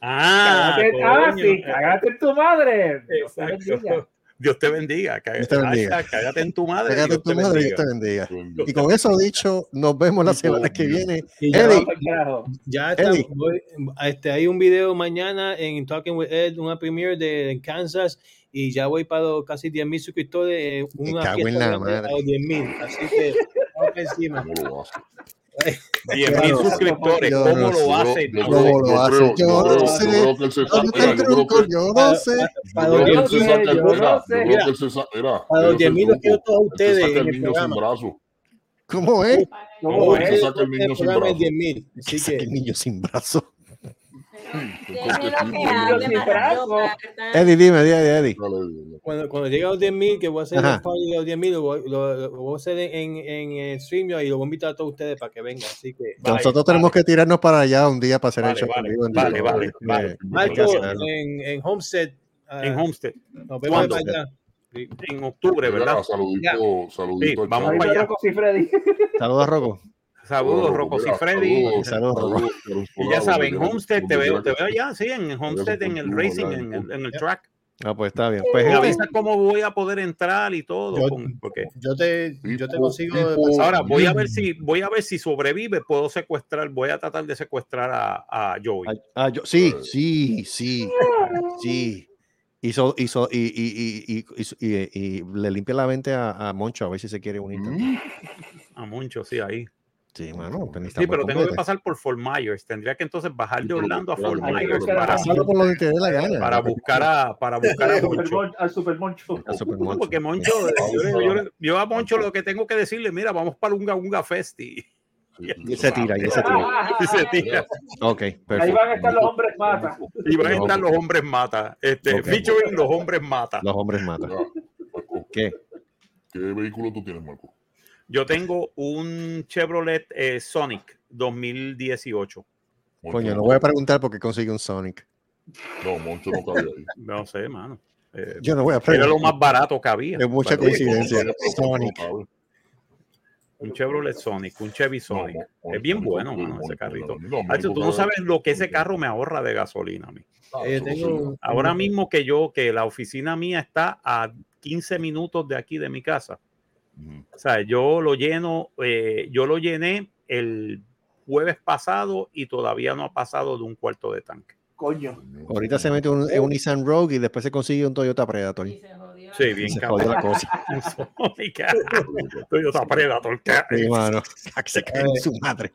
Ah, Cágate, ah, sí, cágate en tu madre. Dios te Exacto. bendiga. (laughs) Dios te bendiga. Cágate, Dios te bendiga. cágate en tu madre. Pégate Dios tu te madre, Dios bendiga. te bendiga. Y con eso dicho, nos vemos la semana que viene. Ya, Eddie. Ya está, Eddie. voy- este, hay un video mañana en Talking with Ed, una premiere de en Kansas, y ya voy para los casi 10.000 suscriptores. eh, Me Una cago en la madre. a los 10.000. Así que vamos encima. ¿Cómo lo hace? 10 mil Yo suscriptores. no ¿Cómo sé. lo hace? Yo, yo ¿Cómo creo- lo yo hace? Yo yo no sé. yo no sé. para- los creo que él 10.000 se saca el- yo no mira, yo sé. creo Mira, que él se sa- mira, para los ese es el 10.000 los quiero todos ustedes en el programa. ¿Cómo es? ¿Cómo No, es? saca el niño sin brazo. 10.000. Así Saca que el niño sin brazo. Eddie, dime, dime, Eddie. Cuando, cuando llegue a los 10.000, que voy a hacer Ajá. el party de los 10.000, lo, lo, lo voy a hacer en, en, en StreamYard y lo voy a invitar a todos ustedes para que vengan. Así que, Vale, Nosotros vale. tenemos que tirarnos para allá un día para hacer el Vale, show vale, en vale, vale, vale. Marco, hay que hacerlo. en, en Homestead, ah, En Homestead. nos vemos ¿Cuándo? para allá. Sí. En octubre, ¿verdad? Saludito, Sí, saludito al vamos allá. Saludos, Rocco. Saludos, Rocco, Rocco y Freddy. saludos, Y ya saben, Homestead, te veo, te veo ya, sí, en Homestead, en el racing, en el, en el track. Ah, pues está bien. Pues Me avisa cómo voy a poder entrar y todo. Yo- con- porque Yo te, yo te consigo. ahora voy a ver si voy a ver si sobrevive, puedo secuestrar, voy a tratar de secuestrar a, a Joey. ah, ah, yo, sí, sí, sí, sí. Hizo, hizo, y, y, y, y, y- y- y le limpia la mente a, a Moncho a ver si se quiere unir. también. A Moncho, sí, ahí. Sí, mano. Sí, pero tengo que pasar por Fort Myers. Tendría que entonces bajar de Orlando a Fort Myers para, buscar a para buscar a Moncho. Al Super Moncho. porque Moncho, yo, a Moncho lo que tengo que decirle, mira, vamos para un Unga Festi. (laughs) Y se tira, y se tira. (laughs) Y se tira. Ok, Ahí van a estar los hombres mata. Y van a estar los hombres mata. Este, featuring los hombres mata. Los hombres. Marco, ¿Qué? ¿Qué vehículo tú tienes, Marco? Yo tengo un Chevrolet eh, Sonic 2018. Moncho Coño, no no voy a preguntar por qué conseguí un Sonic. No, Moncho no cabía ahí. No sé, mano. Eh, Yo no voy a era preguntar. lo más barato que había. Es mucha Pero, coincidencia. No Sonic. Un Chevrolet Sonic, un Chevy Sonic. No, Moncho, es bien bueno, Moncho, mano, ese carrito. no, no, Hacho, tú no sabes lo que ese carro me ahorra de gasolina a mí. Ah, Eh, tengo, Ahora mismo que yo, que la oficina mía está a 15 minutos de aquí de mi casa. O sea, yo lo lleno, eh, yo lo llené el jueves pasado y todavía no ha pasado de un cuarto de tanque. Coño. Ahorita se mete un, un Nissan Rogue y después se consigue un Toyota Predator. Y se jodió. Sí, bien Se jodió la cosa. (laughs) Toyota Predator. Sí, mano. (laughs) Se cae en su madre.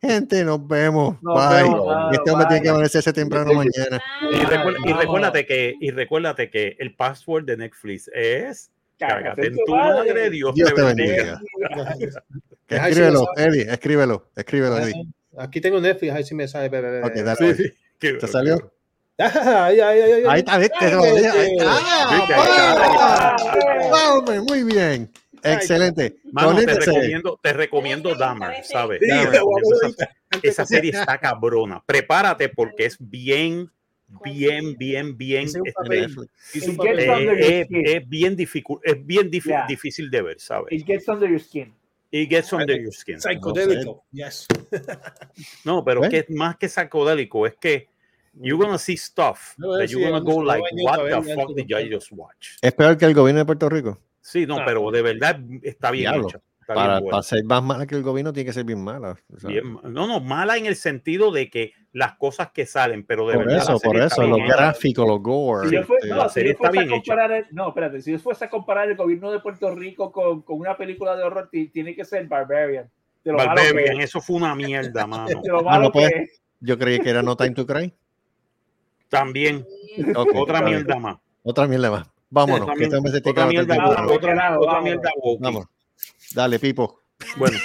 Gente, nos vemos. Nos Bye. vemos, mano, este hombre tiene que bye. amanecerse temprano mañana. Y, recuérdate que, y recuérdate que el password de Netflix es cágate en tu madre. madre, Dios, Dios te bendiga. (laughs) Escríbelo, Eddie, escríbelo, escríbelo. Eddie. Aquí tengo Netflix, a ver si me sale. Ok, dale. Sí, sí. ¿Te salió? (laughs) Ay, ay, ay, ay, Ahí está, viste, ahí ahí. Muy bien. Excelente. Mano, te recomiendo, te recomiendo Dahmer, ¿sabes? Sí, Dahmer, esa serie está cabrona. Prepárate porque es bien, bien, bien, bien. Este, eh, under your es, bien difícil, es bien difí- Yeah. difícil de ver, ¿sabes? It gets under your skin. It gets under your skin. Psicodélico. Yes. (laughs) No, pero ¿Ves? que es más que psicodélico, es que you're gonna see stuff No, that sí, you're gonna vamos, go no like, what the fuck did I just watch? Es peor que el gobierno de Puerto Rico. Sí, no, Ah. pero de verdad está bien Diablo. hecha. Para, para ser más mala que el gobierno, tiene que ser bien mala. Bien no, no, mala en el sentido de que las cosas que salen, pero de por verdad. eso, por eso, los gráficos, los gore. Si yo, fue- no, la si serie yo está fuese a bien hecha. comparar el- no, espérate, si yo fuese a comparar el gobierno de Puerto Rico con, con una película de horror, ti- tiene que ser Barbarian. De lo malo que Barbarian, es, (laughs) eso fue una mierda, mano. (laughs) lo Ah, no que. Yo creí que era No Time to Cry. También, (laughs) otra mierda más. Otra mierda más. Vámonos, Otra que este Otra mierda, otra, mierda. Vamos. Dale, Pipo. Bueno,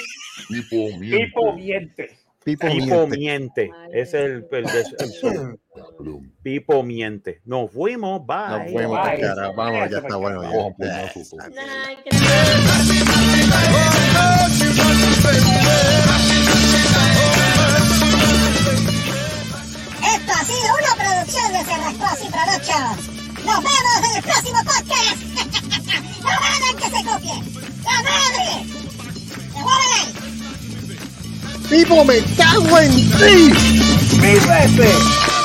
Tipo, miente. Tipo miente. Pipo, Pipo miente. es el, el, el- el show. Cabrón. Pipo miente. Nos fuimos, bye. Nos fuimos, Bye. cara. Vamos, ya está bueno. Esto ha sido una producción de Cerrascos y Productions. Nos vemos en el próximo podcast. (laughs) ¡No hagan que se copie! Pipo, me cago en ti. ¡Mil veces!